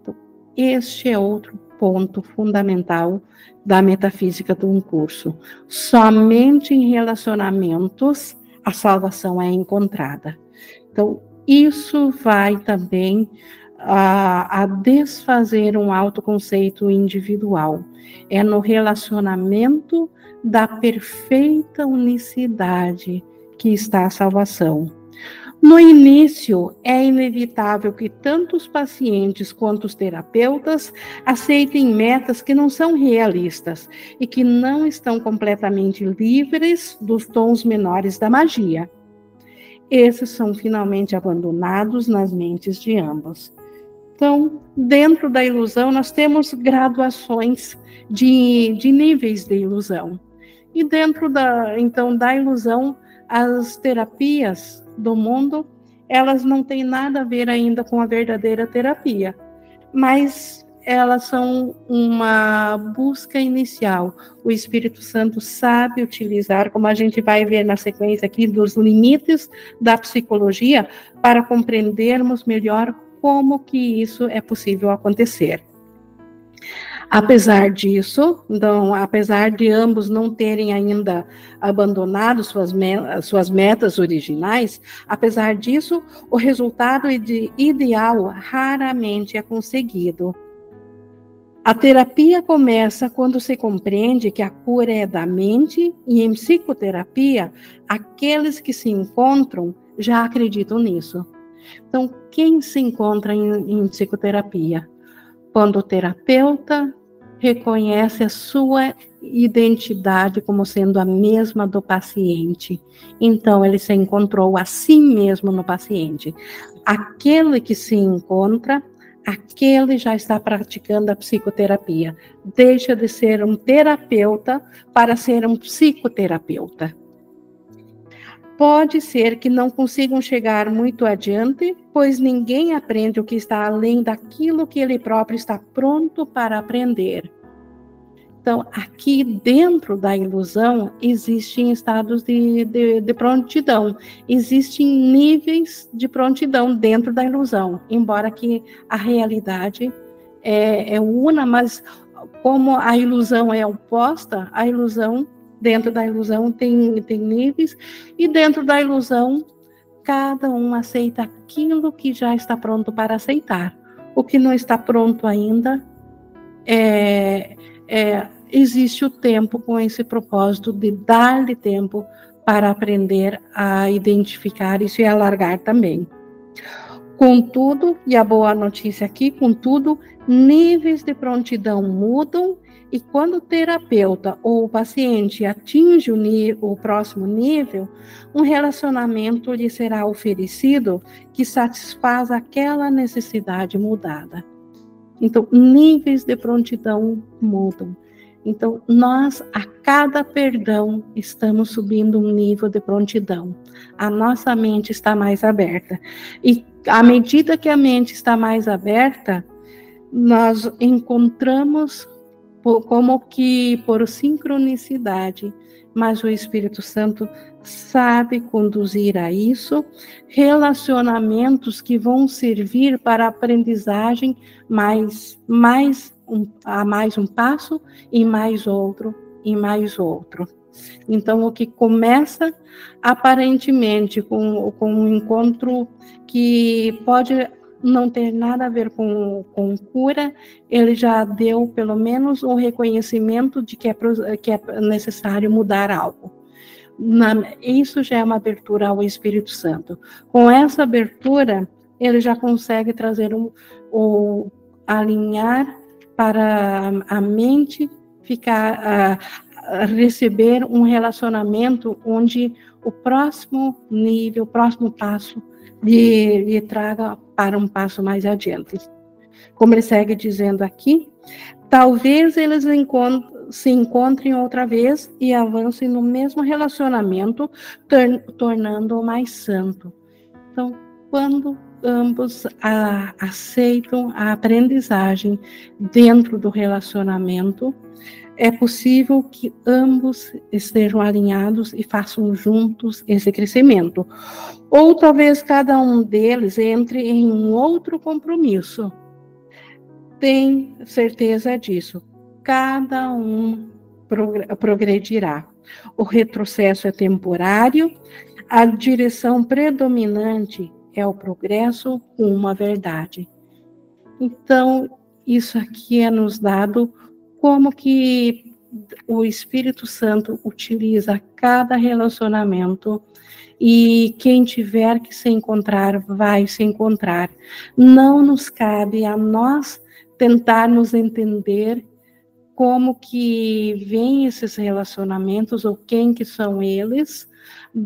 Então, este é outro ponto fundamental da metafísica do um curso. Somente em relacionamentos a salvação é encontrada. Então, isso vai também a, a, desfazer um autoconceito individual. É no relacionamento da perfeita unicidade que está a salvação. No início, é inevitável que tanto os pacientes quanto os terapeutas aceitem metas que não são realistas e que não estão completamente livres dos tons menores da magia. Esses são finalmente abandonados nas mentes de ambos. Então, dentro da ilusão, nós temos graduações de, de níveis de ilusão. E dentro da, então, da ilusão, as terapias do mundo, elas não têm nada a ver ainda com a verdadeira terapia, mas elas são uma busca inicial. O Espírito Santo sabe utilizar, como a gente vai ver na sequência aqui, dos limites da psicologia, para compreendermos melhor como que isso é possível acontecer. Apesar disso, então, apesar de ambos não terem ainda abandonado suas, suas metas originais, apesar disso, o resultado ideal raramente é conseguido. A terapia começa quando se compreende que a cura é da mente, e em psicoterapia, aqueles que se encontram já acreditam nisso. Então, quem se encontra em, em psicoterapia? Quando o terapeuta reconhece a sua identidade como sendo a mesma do paciente. Então, ele se encontrou a si mesmo no paciente. Aquele que se encontra, aquele já está praticando a psicoterapia. Deixa de ser um terapeuta para ser um psicoterapeuta. Pode ser que não consigam chegar muito adiante, pois ninguém aprende o que está além daquilo que ele próprio está pronto para aprender. Então, aqui dentro da ilusão, existem estados de, de, de, prontidão, existem níveis de prontidão dentro da ilusão, embora que a realidade é, é una, mas como a ilusão é oposta, a ilusão Dentro da ilusão tem, tem níveis, e dentro da ilusão, cada um aceita aquilo que já está pronto para aceitar. O que não está pronto ainda é, é existe o tempo com esse propósito de dar-lhe tempo para aprender a identificar isso e alargar também. Contudo, e a boa notícia aqui, contudo, níveis de prontidão mudam e quando o terapeuta ou o paciente atinge o, o, próximo nível, um relacionamento lhe será oferecido que satisfaz aquela necessidade mudada. Então, níveis de prontidão mudam. Então, nós, a cada perdão, estamos subindo um nível de prontidão. A nossa mente está mais aberta. E à medida que a mente está mais aberta, nós encontramos como que por sincronicidade, mas o Espírito Santo sabe conduzir a isso, relacionamentos que vão servir para aprendizagem mais, mais um, a mais um passo e mais outro e mais outro. Então, o que começa aparentemente com, com um encontro que pode não ter nada a ver com, com cura, ele já deu pelo menos um reconhecimento de que é, que é necessário mudar algo. Na, isso já é uma abertura ao Espírito Santo. Com essa abertura, ele já consegue trazer um, um alinhar para a mente ficar uh, receber um relacionamento onde o próximo nível, o próximo passo lhe, lhe traga para um passo mais adiante. Como ele segue dizendo aqui, talvez eles se encontrem outra vez e avancem no mesmo relacionamento, tornando-o mais santo. Então, quando ambos a, aceitam a aprendizagem dentro do relacionamento, é possível que ambos estejam alinhados e façam juntos esse crescimento. Ou talvez cada um deles entre em um outro compromisso. Tem certeza disso. Cada um progredirá. O retrocesso é temporário, a direção predominante é o progresso uma verdade. Então, isso aqui é nos dado como que o Espírito Santo utiliza cada relacionamento e quem tiver que se encontrar vai se encontrar. Não nos cabe a nós tentarmos entender como que vêm esses relacionamentos ou quem que são eles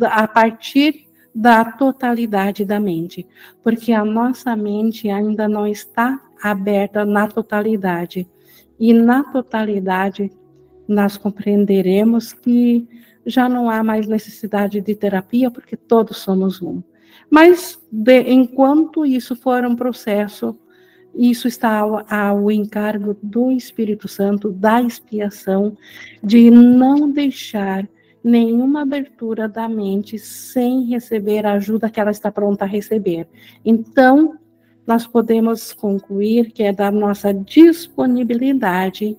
a partir da totalidade da mente, porque a nossa mente ainda não está aberta na totalidade. E na totalidade nós compreenderemos que já não há mais necessidade de terapia, porque todos somos um. Mas de, enquanto isso for um processo, isso está ao, ao encargo do Espírito Santo, da expiação, de não deixar nenhuma abertura da mente sem receber a ajuda que ela está pronta a receber. Então, nós podemos concluir que é da nossa disponibilidade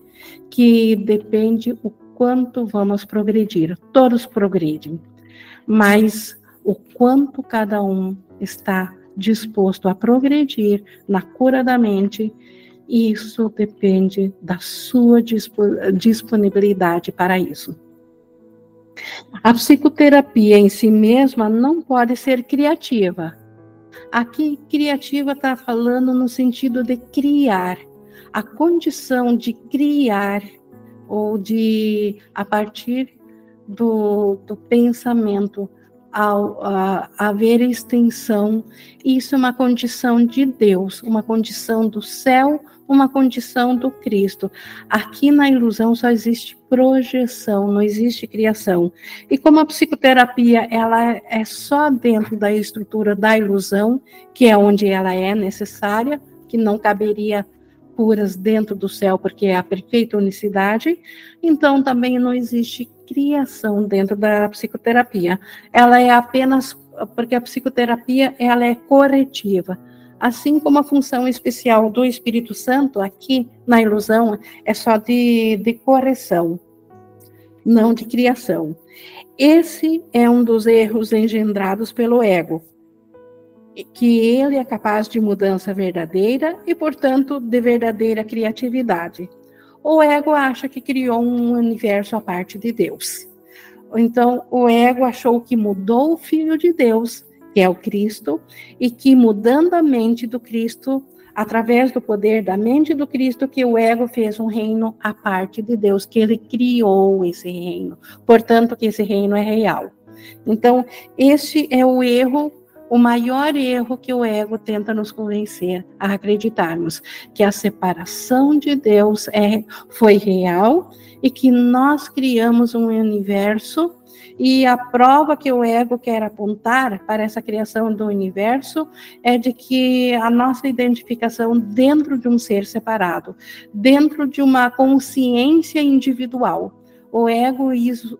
que depende o quanto vamos progredir. Todos progredem, mas o quanto cada um está disposto a progredir na cura da mente, isso depende da sua disponibilidade para isso. A psicoterapia em si mesma não pode ser criativa. Aqui, criativa está falando no sentido de criar. A condição de criar, ou de, a partir do, do pensamento, ao a, haver extensão, isso é uma condição de Deus, uma condição do céu, uma condição do Cristo. Aqui na ilusão só existe projeção, não existe criação. E como a psicoterapia ela é só dentro da estrutura da ilusão, que é onde ela é necessária, que não caberia curas dentro do céu, porque é a perfeita unicidade, então também não existe criação dentro da psicoterapia. Ela é apenas porque a psicoterapia ela é corretiva. Assim como a função especial do Espírito Santo aqui na ilusão é só de, de correção, não de criação. Esse é um dos erros engendrados pelo ego que ele é capaz de mudança verdadeira e, portanto, de verdadeira criatividade. O ego acha que criou um universo à parte de Deus. Então, o ego achou que mudou o Filho de Deus, que é o Cristo, e que mudando a mente do Cristo, através do poder da mente do Cristo, que o ego fez um reino à parte de Deus, que ele criou esse reino. Portanto, que esse reino é real. Então, este é o erro o maior erro que o ego tenta nos convencer a acreditarmos que a separação de Deus é, foi real e que nós criamos um universo e a prova que o ego quer apontar para essa criação do universo é de que a nossa identificação dentro de um ser separado, dentro de uma consciência individual. O ego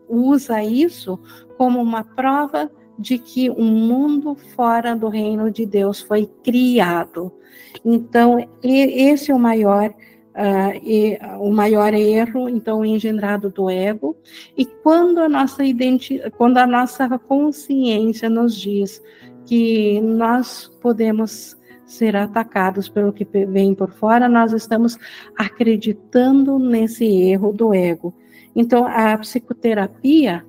usa isso como uma prova de que um mundo fora do reino de Deus foi criado. Então, esse é o maior Uh, e, o maior erro, então, engendrado do ego, e quando a nossa identidade, quando a nossa consciência nos diz que nós podemos ser atacados pelo que vem por fora, nós estamos acreditando nesse erro do ego. Então, a psicoterapia,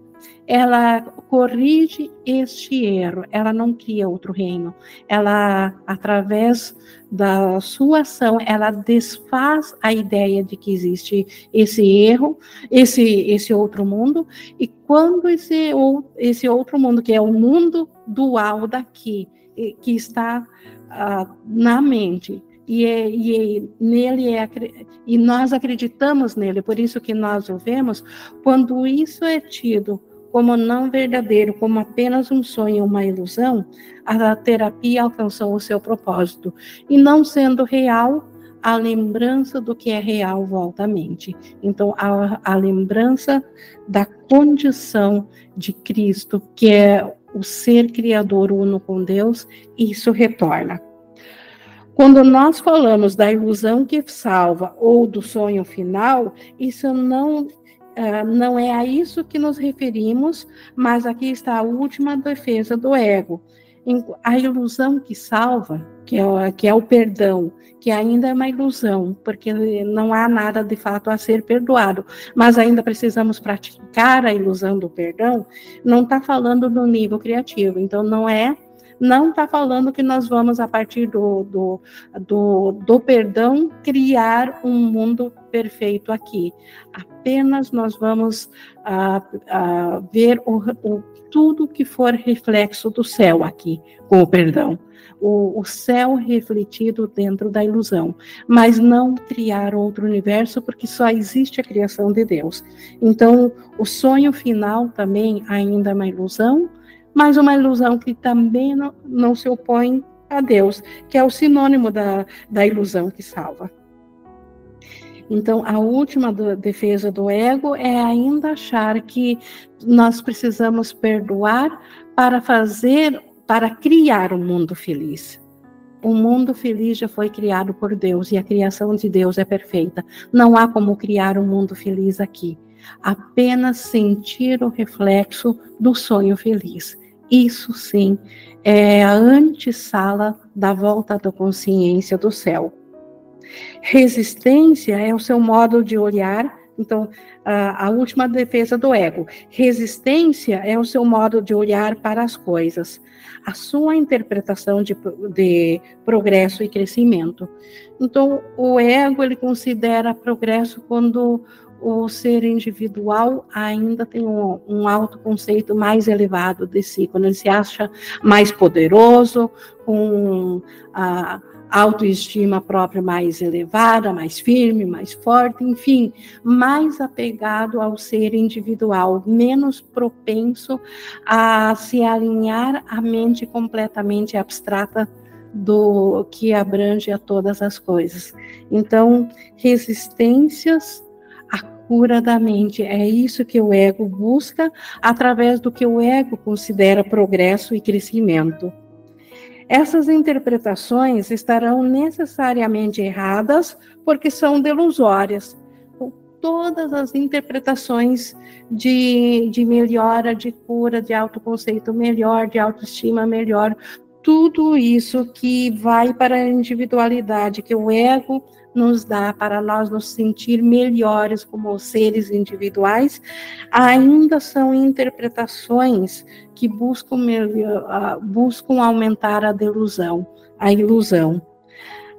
ela corrige este erro, ela não cria outro reino. Ela, através da sua ação, ela desfaz a ideia de que existe esse erro, esse, esse outro mundo, e quando esse, esse outro mundo, que é o mundo dual daqui, que está uh, na mente, e, é, e é, nele é e nós acreditamos nele, por isso que nós o vemos, quando isso é tido como não verdadeiro, como apenas um sonho, uma ilusão, a terapia alcançou o seu propósito. E não sendo real, a lembrança do que é real volta à mente. Então, a, a lembrança da condição de Cristo, que é o ser criador uno com Deus, isso retorna. Quando nós falamos da ilusão que salva ou do sonho final, isso não Uh, não é a isso que nos referimos, mas aqui está a última defesa do ego. A ilusão que salva, que é, que é o perdão, que ainda é uma ilusão, porque não há nada de fato a ser perdoado, mas ainda precisamos praticar a ilusão do perdão, não está falando no nível criativo, então não é não está falando que nós vamos, a partir do, do, do, do perdão, criar um mundo perfeito aqui. Apenas nós vamos ah, ah, ver o, o, tudo que for reflexo do céu aqui, com o perdão. O, o, céu refletido dentro da ilusão, mas não criar outro universo, porque só existe a criação de Deus. Então, o sonho final também ainda é uma ilusão, mas uma ilusão que também não, não se opõe a Deus, que é o sinônimo da, da ilusão que salva. Então, a última do, defesa do ego é ainda achar que nós precisamos perdoar para fazer, para criar um mundo feliz. O mundo feliz já foi criado por Deus e a criação de Deus é perfeita. Não há como criar um mundo feliz aqui. Apenas sentir o reflexo do sonho feliz. Isso sim é a antessala da volta da consciência do céu. Resistência é o seu modo de olhar. Então, a, a, última defesa do ego. Resistência é o seu modo de olhar para as coisas, a sua interpretação de, de progresso e crescimento. Então, o ego ele considera progresso quando o ser individual ainda tem um, um autoconceito mais elevado de si, quando ele se acha mais poderoso, com a autoestima própria mais elevada, mais firme, mais forte, enfim, mais apegado ao ser individual, menos propenso a se alinhar à mente completamente abstrata do que abrange a todas as coisas. Então, resistências cura da mente. É isso que o ego busca através do que o ego considera progresso e crescimento. Essas interpretações estarão necessariamente erradas porque são delusórias. Todas as interpretações de, de melhora, de cura, de autoconceito melhor, de autoestima melhor, tudo isso que vai para a individualidade, que o ego nos dá para nós nos sentir melhores como seres individuais, ainda são interpretações que buscam, buscam aumentar a delusão, a ilusão.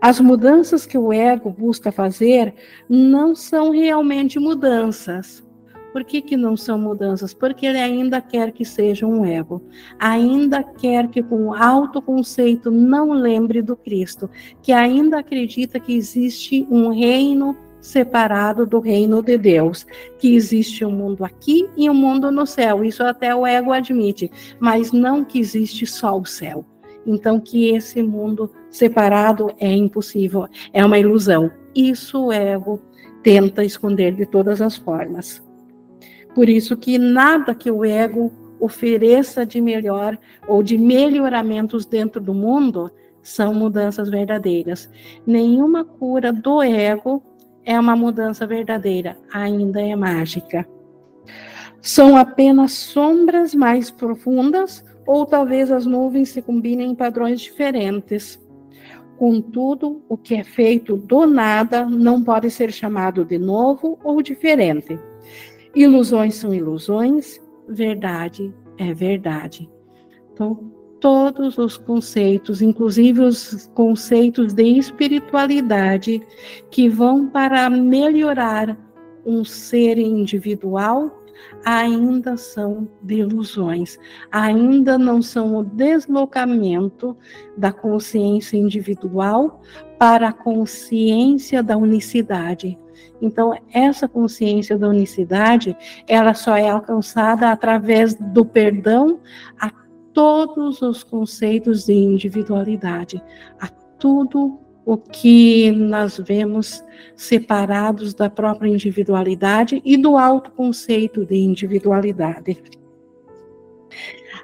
As mudanças que o ego busca fazer não são realmente mudanças, por que, que não são mudanças? Porque ele ainda quer que seja um ego, ainda quer que com autoconceito não lembre do Cristo, que ainda acredita que existe um reino separado do reino de Deus, que existe um mundo aqui e um mundo no céu. Isso até o ego admite, mas não que existe só o céu. Então que esse mundo separado é impossível, é uma ilusão. Isso o ego tenta esconder de todas as formas. Por isso que nada que o ego ofereça de melhor ou de melhoramentos dentro do mundo são mudanças verdadeiras. Nenhuma cura do ego é uma mudança verdadeira, ainda é mágica. São apenas sombras mais profundas ou talvez as nuvens se combinem em padrões diferentes. Contudo, o que é feito do nada não pode ser chamado de novo ou diferente. Ilusões são ilusões, verdade é verdade. Então, todos os conceitos, inclusive os conceitos de espiritualidade, que vão para melhorar um ser individual, ainda são de ilusões, ainda não são o deslocamento da consciência individual para a consciência da unicidade. Então, essa consciência da unicidade, ela só é alcançada através do perdão a todos os conceitos de individualidade, a tudo o que nós vemos separados da própria individualidade e do autoconceito de individualidade.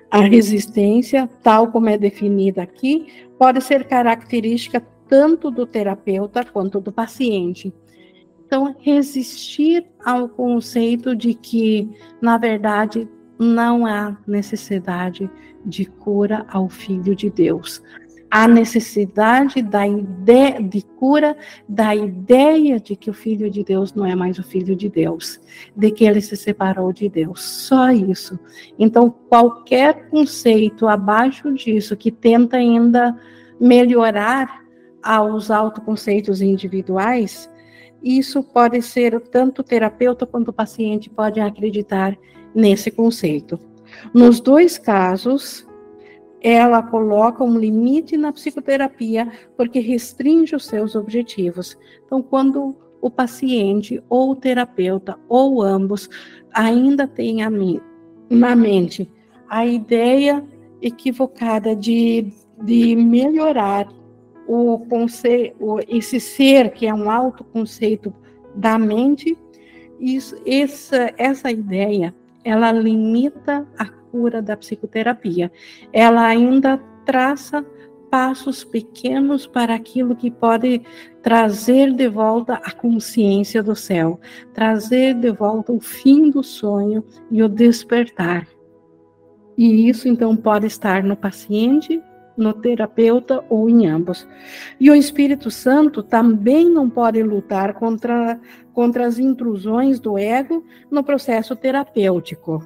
A resistência, tal como é definida aqui, pode ser característica tanto do terapeuta quanto do paciente. Então, resistir ao conceito de que, na verdade, não há necessidade de cura ao Filho de Deus. a necessidade da ideia de cura da ideia de que o filho de Deus não é mais o filho de Deus, de que ele se separou de Deus. Só isso. Então, qualquer conceito abaixo disso que tenta ainda melhorar aos autoconceitos individuais, isso pode ser tanto o terapeuta quanto o paciente podem acreditar nesse conceito. Nos dois casos, ela coloca um limite na psicoterapia porque restringe os seus objetivos. Então, quando o paciente ou o terapeuta ou ambos ainda têm na mente a ideia equivocada de, de melhorar o conceito, esse ser que é um autoconceito da mente, isso, essa, essa ideia, ela limita a cura da psicoterapia. Ela ainda traça passos pequenos para aquilo que pode trazer de volta a consciência do céu, trazer de volta o fim do sonho e o despertar. E isso então pode estar no paciente no terapeuta ou em ambos. E o Espírito Santo também não pode lutar contra, contra as intrusões do ego no processo terapêutico.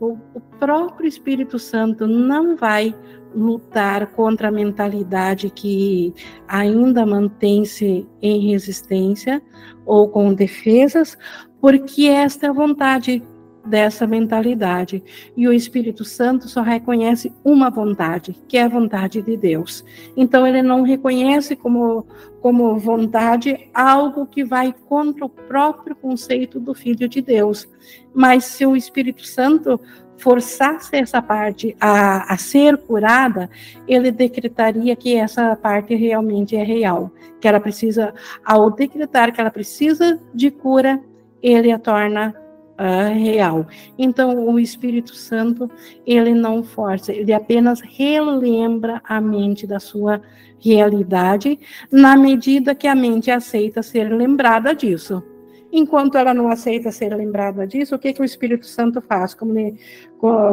O, o próprio Espírito Santo não vai lutar contra a mentalidade que ainda mantém-se em resistência ou com defesas, porque esta é a vontade dessa mentalidade. E o Espírito Santo só reconhece uma vontade, que é a vontade de Deus. Então ele não reconhece como como vontade algo que vai contra o próprio conceito do filho de Deus. Mas se o Espírito Santo forçasse essa parte a, a ser curada, ele decretaria que essa parte realmente é real, que ela precisa, ao decretar que ela precisa de cura, ele a torna uh, real. Então, o Espírito Santo, ele não força, ele apenas relembra a mente da sua realidade, na medida que a mente aceita ser lembrada disso. Enquanto ela não aceita ser lembrada disso, o que, que o Espírito Santo faz? Como ele,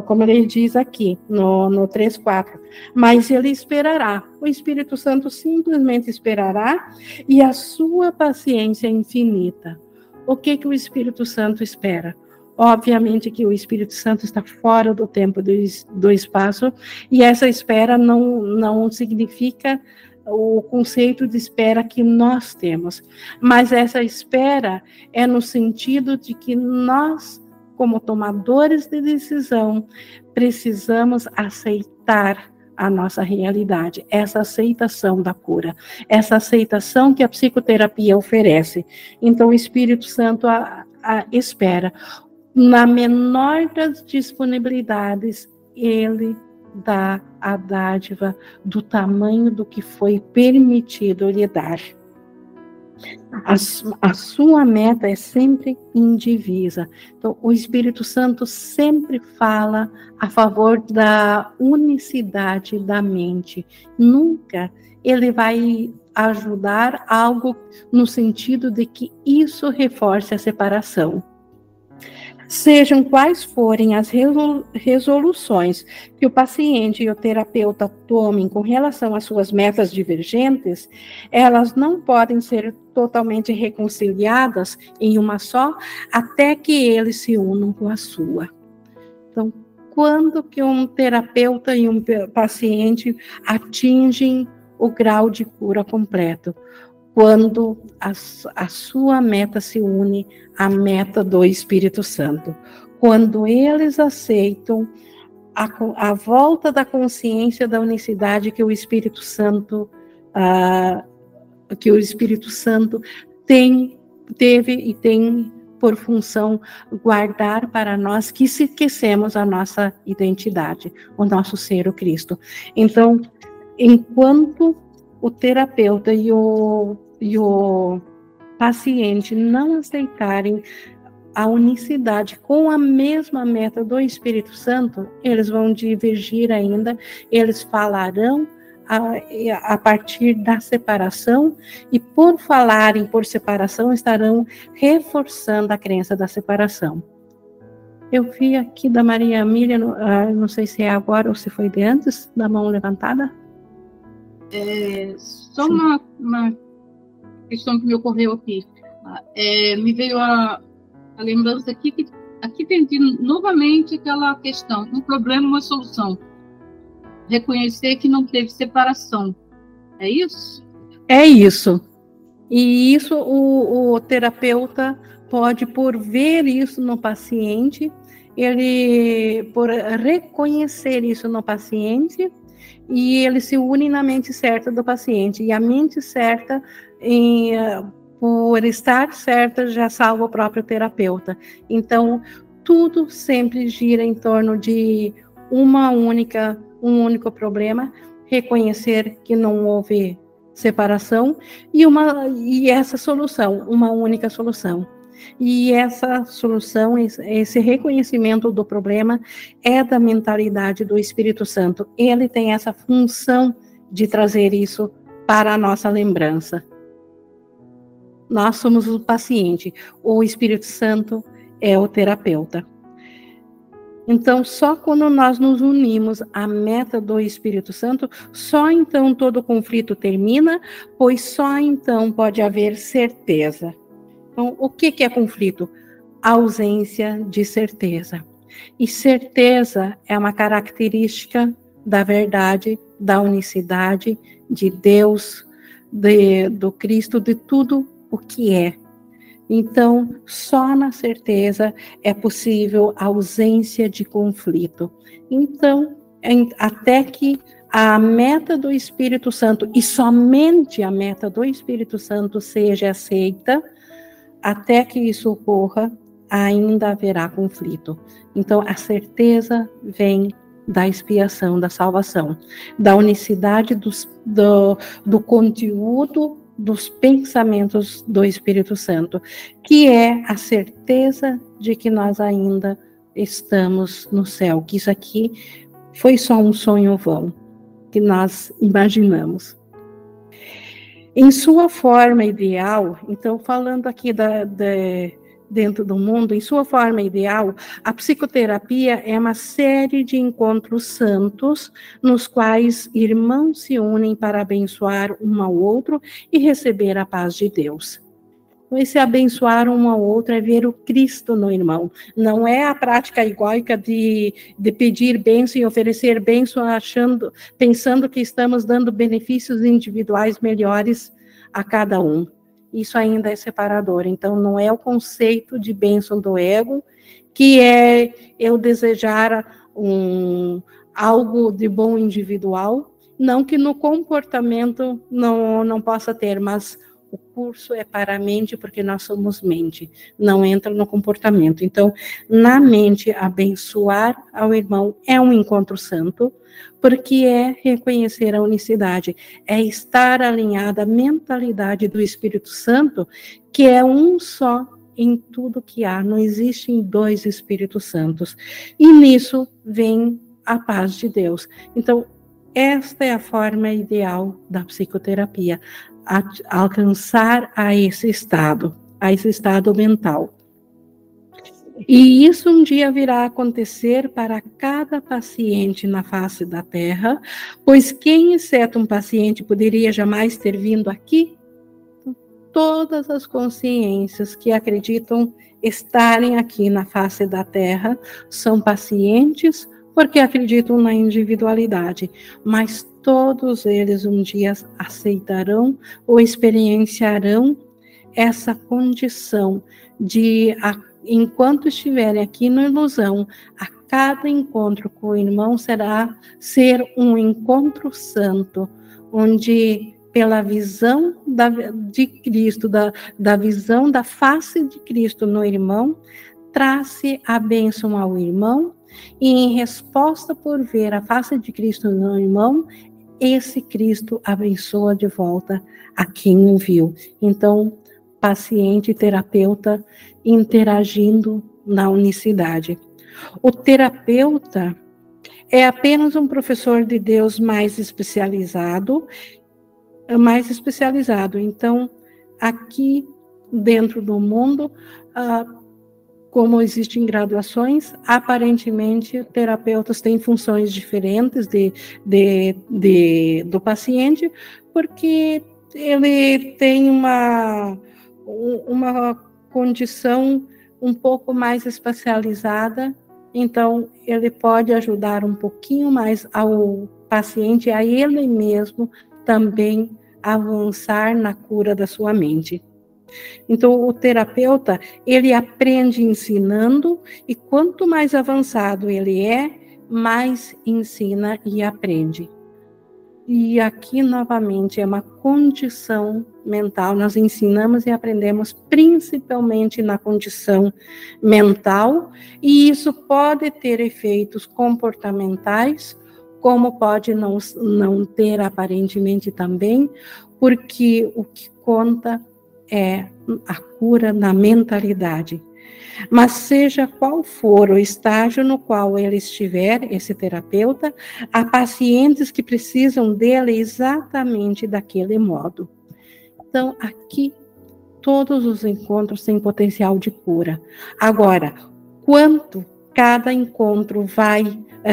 como ele diz aqui no, no 3.4. Mas ele esperará. O Espírito Santo simplesmente esperará e a sua paciência infinita. O que, que o Espírito Santo espera? Obviamente que o Espírito Santo está fora do tempo do, do espaço, e essa espera não, não significa o conceito de espera que nós temos, mas essa espera é no sentido de que nós, como tomadores de decisão, precisamos aceitar a nossa realidade, essa aceitação da cura, essa aceitação que a psicoterapia oferece. Então, o Espírito Santo a, a espera, na menor das disponibilidades, ele dá a dádiva do tamanho do que foi permitido lhe dar. A, a, sua meta é sempre indivisa. Então, o Espírito Santo sempre fala a favor da unicidade da mente. Nunca ele vai ajudar algo no sentido de que isso reforce a separação. Sejam quais forem as resoluções que o paciente e o terapeuta tomem com relação às suas metas divergentes, elas não podem ser totalmente reconciliadas em uma só, até que eles se unam com a sua. Então, quando que um terapeuta e um paciente atingem o grau de cura completo? Quando a, a sua meta se une à meta do Espírito Santo. Quando eles aceitam a, a volta da consciência da unicidade que o Espírito Santo uh, que o Espírito Santo tem teve e tem por função guardar para nós que se esquecemos a nossa identidade, o nosso ser o Cristo. Então, enquanto o terapeuta e o e o paciente não aceitarem a unicidade com a mesma meta do Espírito Santo, eles vão divergir ainda, eles falarão a, a, partir da separação, e por falarem por separação, estarão reforçando a crença da separação. Eu vi aqui da Maria Amília, não sei se é agora ou se foi de antes, da mão levantada. É, só uma, uma questão que me ocorreu aqui. É, me veio a, a lembrança aqui que aqui tem novamente aquela questão, um problema, uma solução. Reconhecer que não teve separação. É isso? É isso. E isso o, o terapeuta pode, por ver isso no paciente, ele por reconhecer isso no paciente e ele se une na mente certa do paciente e a mente certa em, por estar certa já salva o próprio terapeuta então tudo sempre gira em torno de uma única um único problema reconhecer que não houve separação e uma e essa solução uma única solução e essa solução, esse reconhecimento do problema é da mentalidade do Espírito Santo. Ele tem essa função de trazer isso para a nossa lembrança. Nós somos o paciente, o Espírito Santo é o terapeuta. Então, só quando nós nos unimos à meta do Espírito Santo, só então todo conflito termina, pois só então pode haver certeza. Então, o que, que é conflito? Ausência de certeza. E certeza é uma característica da verdade, da unicidade, de Deus, de, do Cristo, de tudo o que é. Então, só na certeza é possível a ausência de conflito. Então, até que a meta do Espírito Santo, e somente a meta do Espírito Santo seja aceita, até que isso ocorra, ainda haverá conflito. Então, a certeza vem da expiação, da salvação, da unicidade dos, do, do conteúdo dos pensamentos do Espírito Santo, que é a certeza de que nós ainda estamos no céu, que isso aqui foi só um sonho vão, que nós imaginamos. Em sua forma ideal, então, falando aqui da, da, dentro do mundo, em sua forma ideal, a psicoterapia é uma série de encontros santos, nos quais irmãos se unem para abençoar um ao outro e receber a paz de Deus. Esse abençoar um ao outro é ver o Cristo no irmão. Não é a prática egóica de, de pedir bênção e oferecer bênção achando, pensando que estamos dando benefícios individuais melhores a cada um. Isso ainda é separador. Então, não é o conceito de bênção do ego, que é eu desejar um, algo de bom individual, não que no comportamento não, não possa ter, mas o curso é para a mente, porque nós somos mente, não entra no comportamento. Então, na mente, abençoar ao irmão é um encontro santo, porque é reconhecer a unicidade, é estar alinhada à mentalidade do Espírito Santo, que é um só em tudo que há, não existem dois Espíritos Santos. E nisso vem a paz de Deus. Então, esta é a forma ideal da psicoterapia, a, alcançar a esse estado, a esse estado mental. E isso um dia virá a acontecer para cada paciente na face da Terra, pois quem, exceto um paciente, poderia jamais ter vindo aqui? Todas as consciências que acreditam estarem aqui na face da Terra são pacientes porque acreditam na individualidade, mas todos eles um dia aceitarão ou experienciarão essa condição de, enquanto estiverem aqui na ilusão, a cada encontro com o irmão será ser um encontro santo, onde pela visão da, de Cristo, da, da visão da face de Cristo no irmão, trace a bênção ao irmão e em resposta por ver a face de Cristo no irmão, esse Cristo abençoa de volta a quem o viu. Então, paciente e terapeuta interagindo na unicidade. O terapeuta é apenas um professor de Deus mais especializado, mais especializado. Então, aqui dentro do mundo, uh, como existem graduações, aparentemente terapeutas têm funções diferentes de, de, de, do paciente, porque ele tem uma, uma condição um pouco mais especializada, então ele pode ajudar um pouquinho mais ao paciente, a ele mesmo também avançar na cura da sua mente. Então, o terapeuta, ele aprende ensinando, e quanto mais avançado ele é, mais ensina e aprende. E aqui, novamente, é uma condição mental. Nós ensinamos e aprendemos principalmente na condição mental, e isso pode ter efeitos comportamentais, como pode não, não ter aparentemente também, porque o que conta é a cura na mentalidade. Mas seja qual for o estágio no qual ele estiver, esse terapeuta, há pacientes que precisam dele exatamente daquele modo. Então, aqui, todos os encontros têm potencial de cura. Agora, quanto cada encontro vai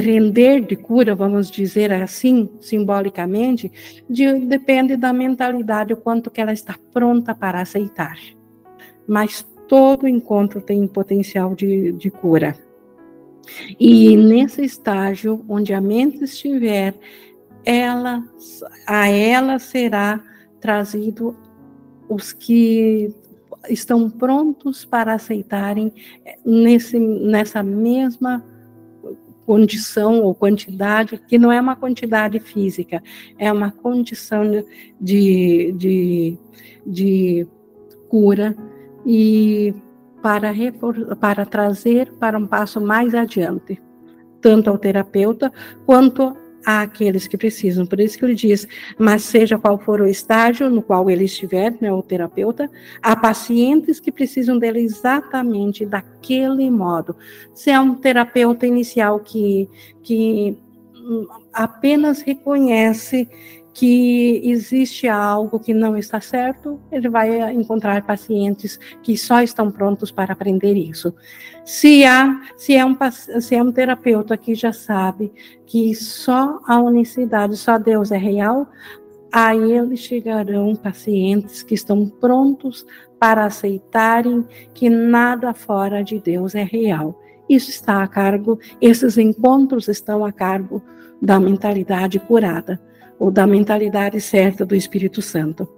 render de cura, vamos dizer assim, simbolicamente, de, depende da mentalidade, o quanto que ela está pronta para aceitar. Mas todo encontro tem potencial de, de cura. E nesse estágio, onde a mente estiver, ela, a ela será trazido os que estão prontos para aceitarem nesse, nessa mesma condição ou quantidade, que não é uma quantidade física, é uma condição de, de, de cura e para, para trazer para um passo mais adiante, tanto ao terapeuta quanto àqueles que precisam. Por isso que ele diz, mas seja qual for o estágio no qual ele estiver, né, o terapeuta, há pacientes que precisam dele exatamente daquele modo. Se é um terapeuta inicial que, que apenas reconhece que existe algo que não está certo, ele vai encontrar pacientes que só estão prontos para aprender isso. Se há, se é um, se é um terapeuta que já sabe que só a unicidade, só Deus é real, a ele chegarão pacientes que estão prontos para aceitarem que nada fora de Deus é real. Isso está a cargo, esses encontros estão a cargo da mentalidade curada ou da mentalidade certa do Espírito Santo.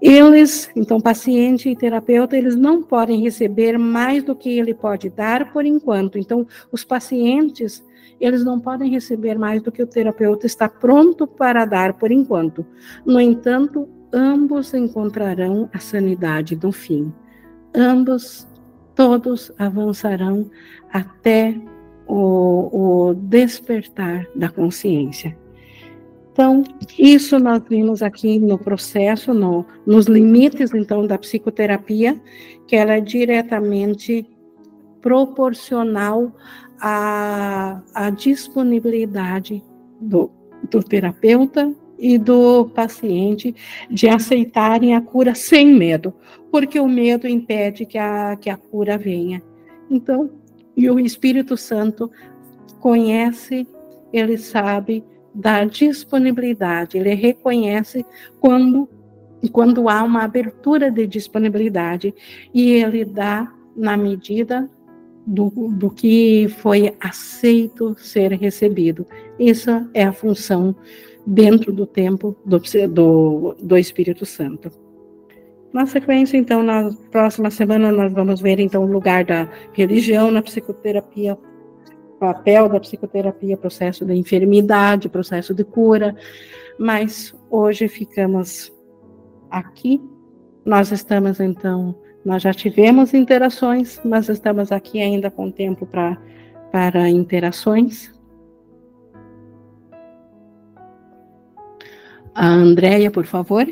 Eles, então, paciente e terapeuta, eles não podem receber mais do que ele pode dar por enquanto. Então, os pacientes, eles não podem receber mais do que o terapeuta está pronto para dar por enquanto. No entanto, ambos encontrarão a sanidade no fim. Ambos, todos avançarão até o, o despertar da consciência. Então, isso nós vimos aqui no processo, no, nos limites, então, da psicoterapia, que ela é diretamente proporcional à, à disponibilidade do, do terapeuta e do paciente de aceitarem a cura sem medo, porque o medo impede que a, que a cura venha. Então, e o Espírito Santo conhece, ele sabe da disponibilidade, ele reconhece quando, quando há uma abertura de disponibilidade e ele dá na medida do, do que foi aceito ser recebido. Isso é a função dentro do tempo do, do, do Espírito Santo. Na sequência, então, na próxima semana, nós vamos ver, então, o lugar da religião na psicoterapia papel da psicoterapia, processo de enfermidade, processo de cura, mas hoje ficamos aqui. Nós estamos então, nós já tivemos interações, mas estamos aqui ainda com tempo para para interações. A Andréia, por favor.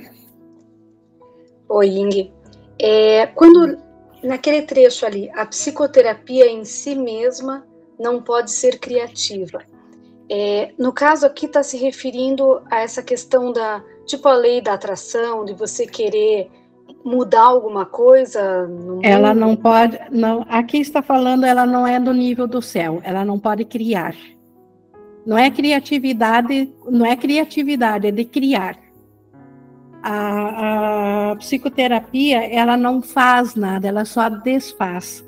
Oi, Ing. É, quando, naquele trecho ali, a psicoterapia em si mesma não pode ser criativa. É, no caso aqui está se referindo a essa questão da, tipo a lei da atração, de você querer mudar alguma coisa? ela não pode, não. Aqui está falando, ela não é do nível do céu. Ela não pode criar. Não é criatividade, não é criatividade, é de criar. A, a psicoterapia, ela não faz nada, ela só desfaz.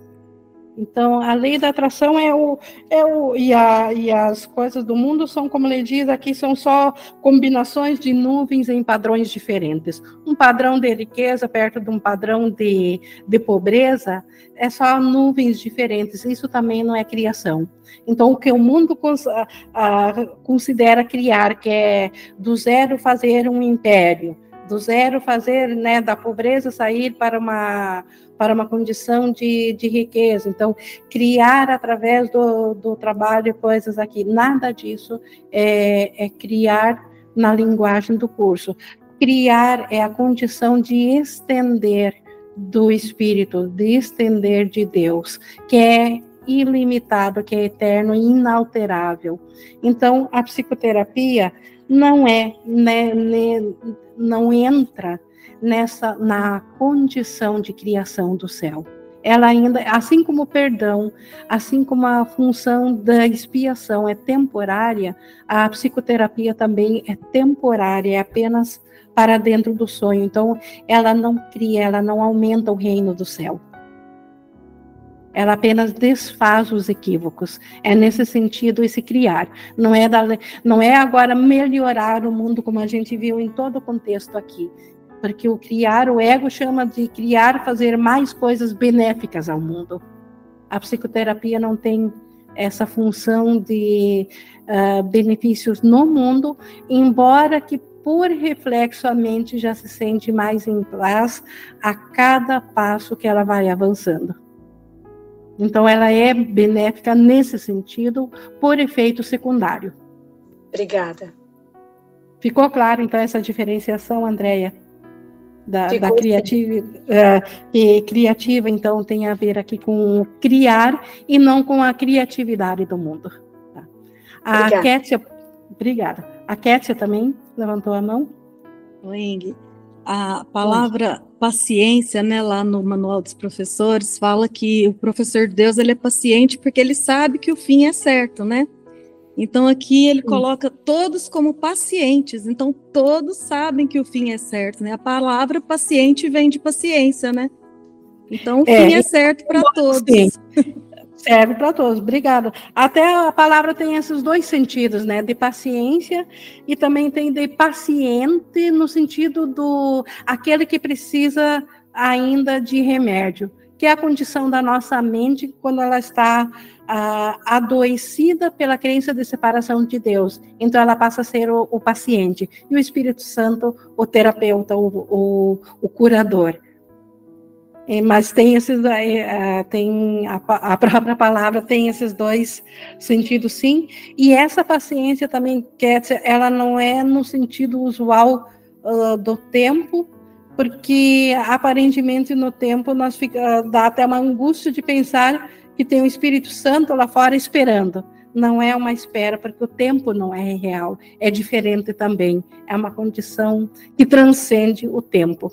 Então, a lei da atração é o. É o e, a, e as coisas do mundo são, como ele diz aqui, são só combinações de nuvens em padrões diferentes. Um padrão de riqueza perto de um padrão de, de pobreza é só nuvens diferentes. Isso também não é criação. Então, o que o mundo cons, a, a, considera criar, que é do zero fazer um império, do zero fazer né, da pobreza sair para uma para uma condição de, de riqueza. Então, criar através do, do trabalho coisas aqui, nada disso é, é criar na linguagem do curso. Criar é a condição de estender do Espírito, de estender de Deus, que é ilimitado, que é eterno e inalterável. Então, a psicoterapia não é, né, né, não entra nessa na condição de criação do céu. Ela ainda, assim como o perdão, assim como a função da expiação é temporária, a psicoterapia também é temporária, é apenas para dentro do sonho. Então, ela não cria, ela não aumenta o reino do céu. Ela apenas desfaz os equívocos. É nesse sentido esse criar. Não é, da, não é agora melhorar o mundo como a gente viu em todo o contexto aqui porque o criar, o ego chama de criar, fazer mais coisas benéficas ao mundo. A psicoterapia não tem essa função de uh, benefícios no mundo, embora que por reflexo a mente já se sente mais em paz a cada passo que ela vai avançando. Então, ela é benéfica nesse sentido, por efeito secundário. Obrigada. Ficou claro, então, essa diferenciação, Andréia? da, da criativa, uh, criativa, então, tem a ver aqui com criar e não com a criatividade do mundo. Tá? A obrigada. Kétia, obrigada. A Kétia também levantou a mão. Oi, A palavra. Paciência, né, lá no Manual dos Professores, fala que o professor Deus ele é paciente porque ele sabe que o fim é certo, né? Então aqui ele coloca todos como pacientes, então todos sabem que o fim é certo, né? A palavra paciente vem de paciência, né? Então o é, fim é certo para todos. Serve para todos, obrigada. Até a palavra tem esses dois sentidos, né? De paciência e também tem de paciente no sentido do aquele que precisa ainda de remédio, que é a condição da nossa mente quando ela está ah, adoecida pela crença de separação de Deus. Então ela passa a ser o, o paciente e o Espírito Santo o terapeuta, o, o, o curador. Mas tem esses, é, tem a, a, própria palavra tem esses dois sentidos, sim. E essa paciência também, ela não é no sentido usual uh, do tempo, porque aparentemente no tempo nós fica, dá até uma angústia de pensar que tem o Espírito Santo lá fora esperando. Não é uma espera, porque o tempo não é real, é diferente também. É uma condição que transcende o tempo.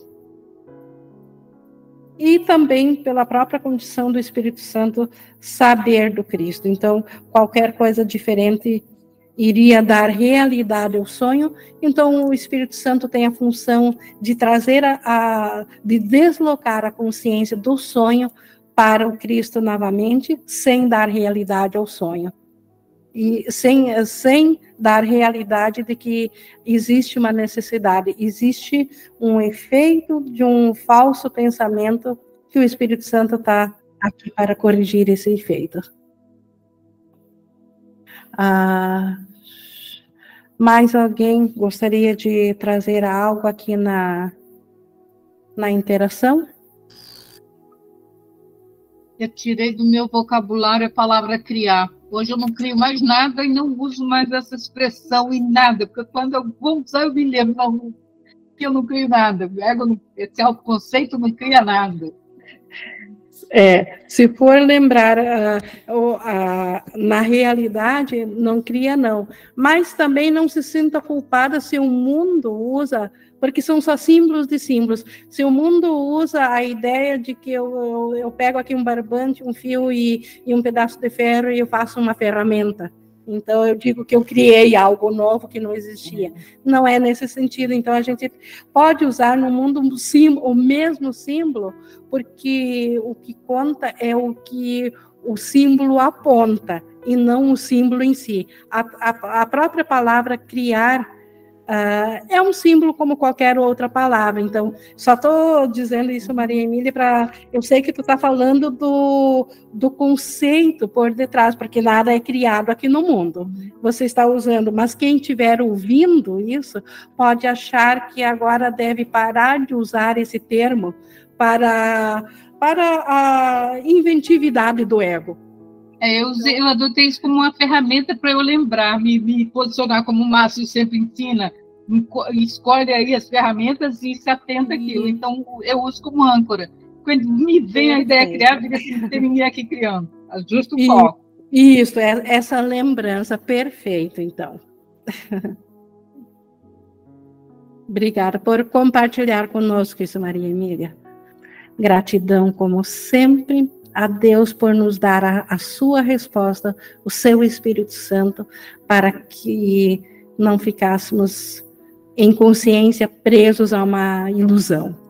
E também pela própria condição do Espírito Santo saber do Cristo. Então, qualquer coisa diferente iria dar realidade ao sonho. Então, o Espírito Santo tem a função de trazer a, a de deslocar a consciência do sonho para o Cristo novamente, sem dar realidade ao sonho. E sem, sem dar realidade de que existe uma necessidade, existe um efeito de um falso pensamento que o Espírito Santo está aqui para corrigir esse efeito. Ah, mais alguém gostaria de trazer algo aqui na, na interação? eu tirei do meu vocabulário a palavra criar. Hoje eu não crio mais nada e não uso mais essa expressão em nada, porque quando eu vou usar, eu me lembro não, que eu não crio nada. Ego esse autoconceito não cria nada. É, se for lembrar uh, uh, na realidade, não cria não. Mas também não se sinta culpada se o mundo usa, porque são só símbolos de símbolos. Se o mundo usa a ideia de que eu, eu, eu pego aqui um barbante, um fio e, e um pedaço de ferro e eu faço uma ferramenta. Então, eu digo que eu criei algo novo que não existia. Não é nesse sentido. Então, a gente pode usar no mundo um símbolo, o mesmo símbolo, porque o que conta é o que o símbolo aponta, e não o símbolo em si. A, a, a própria palavra criar Uh, é um símbolo como qualquer outra palavra. Então, só estou dizendo isso, Maria Emília, para. Eu sei que tu está falando do, do conceito por detrás, porque nada é criado aqui no mundo. Você está usando, mas quem estiver ouvindo isso pode achar que agora deve parar de usar esse termo para, para a inventividade do ego. É, eu, eu adotei isso como uma ferramenta para eu lembrar, me, me posicionar como o Márcio sempre ensina, escolhe aí as ferramentas e se atenta àquilo. Então, eu uso como âncora. Quando me vem a ideia criar, fica assim, tem ninguém aqui criando. Ajusta o foco. Isso, é essa lembrança perfeita, então. Obrigada por compartilhar conosco isso, Maria Emília. Gratidão, como sempre, a Deus por nos dar a, a sua resposta, o seu Espírito Santo, para que não ficássemos em consciência presos a uma ilusão.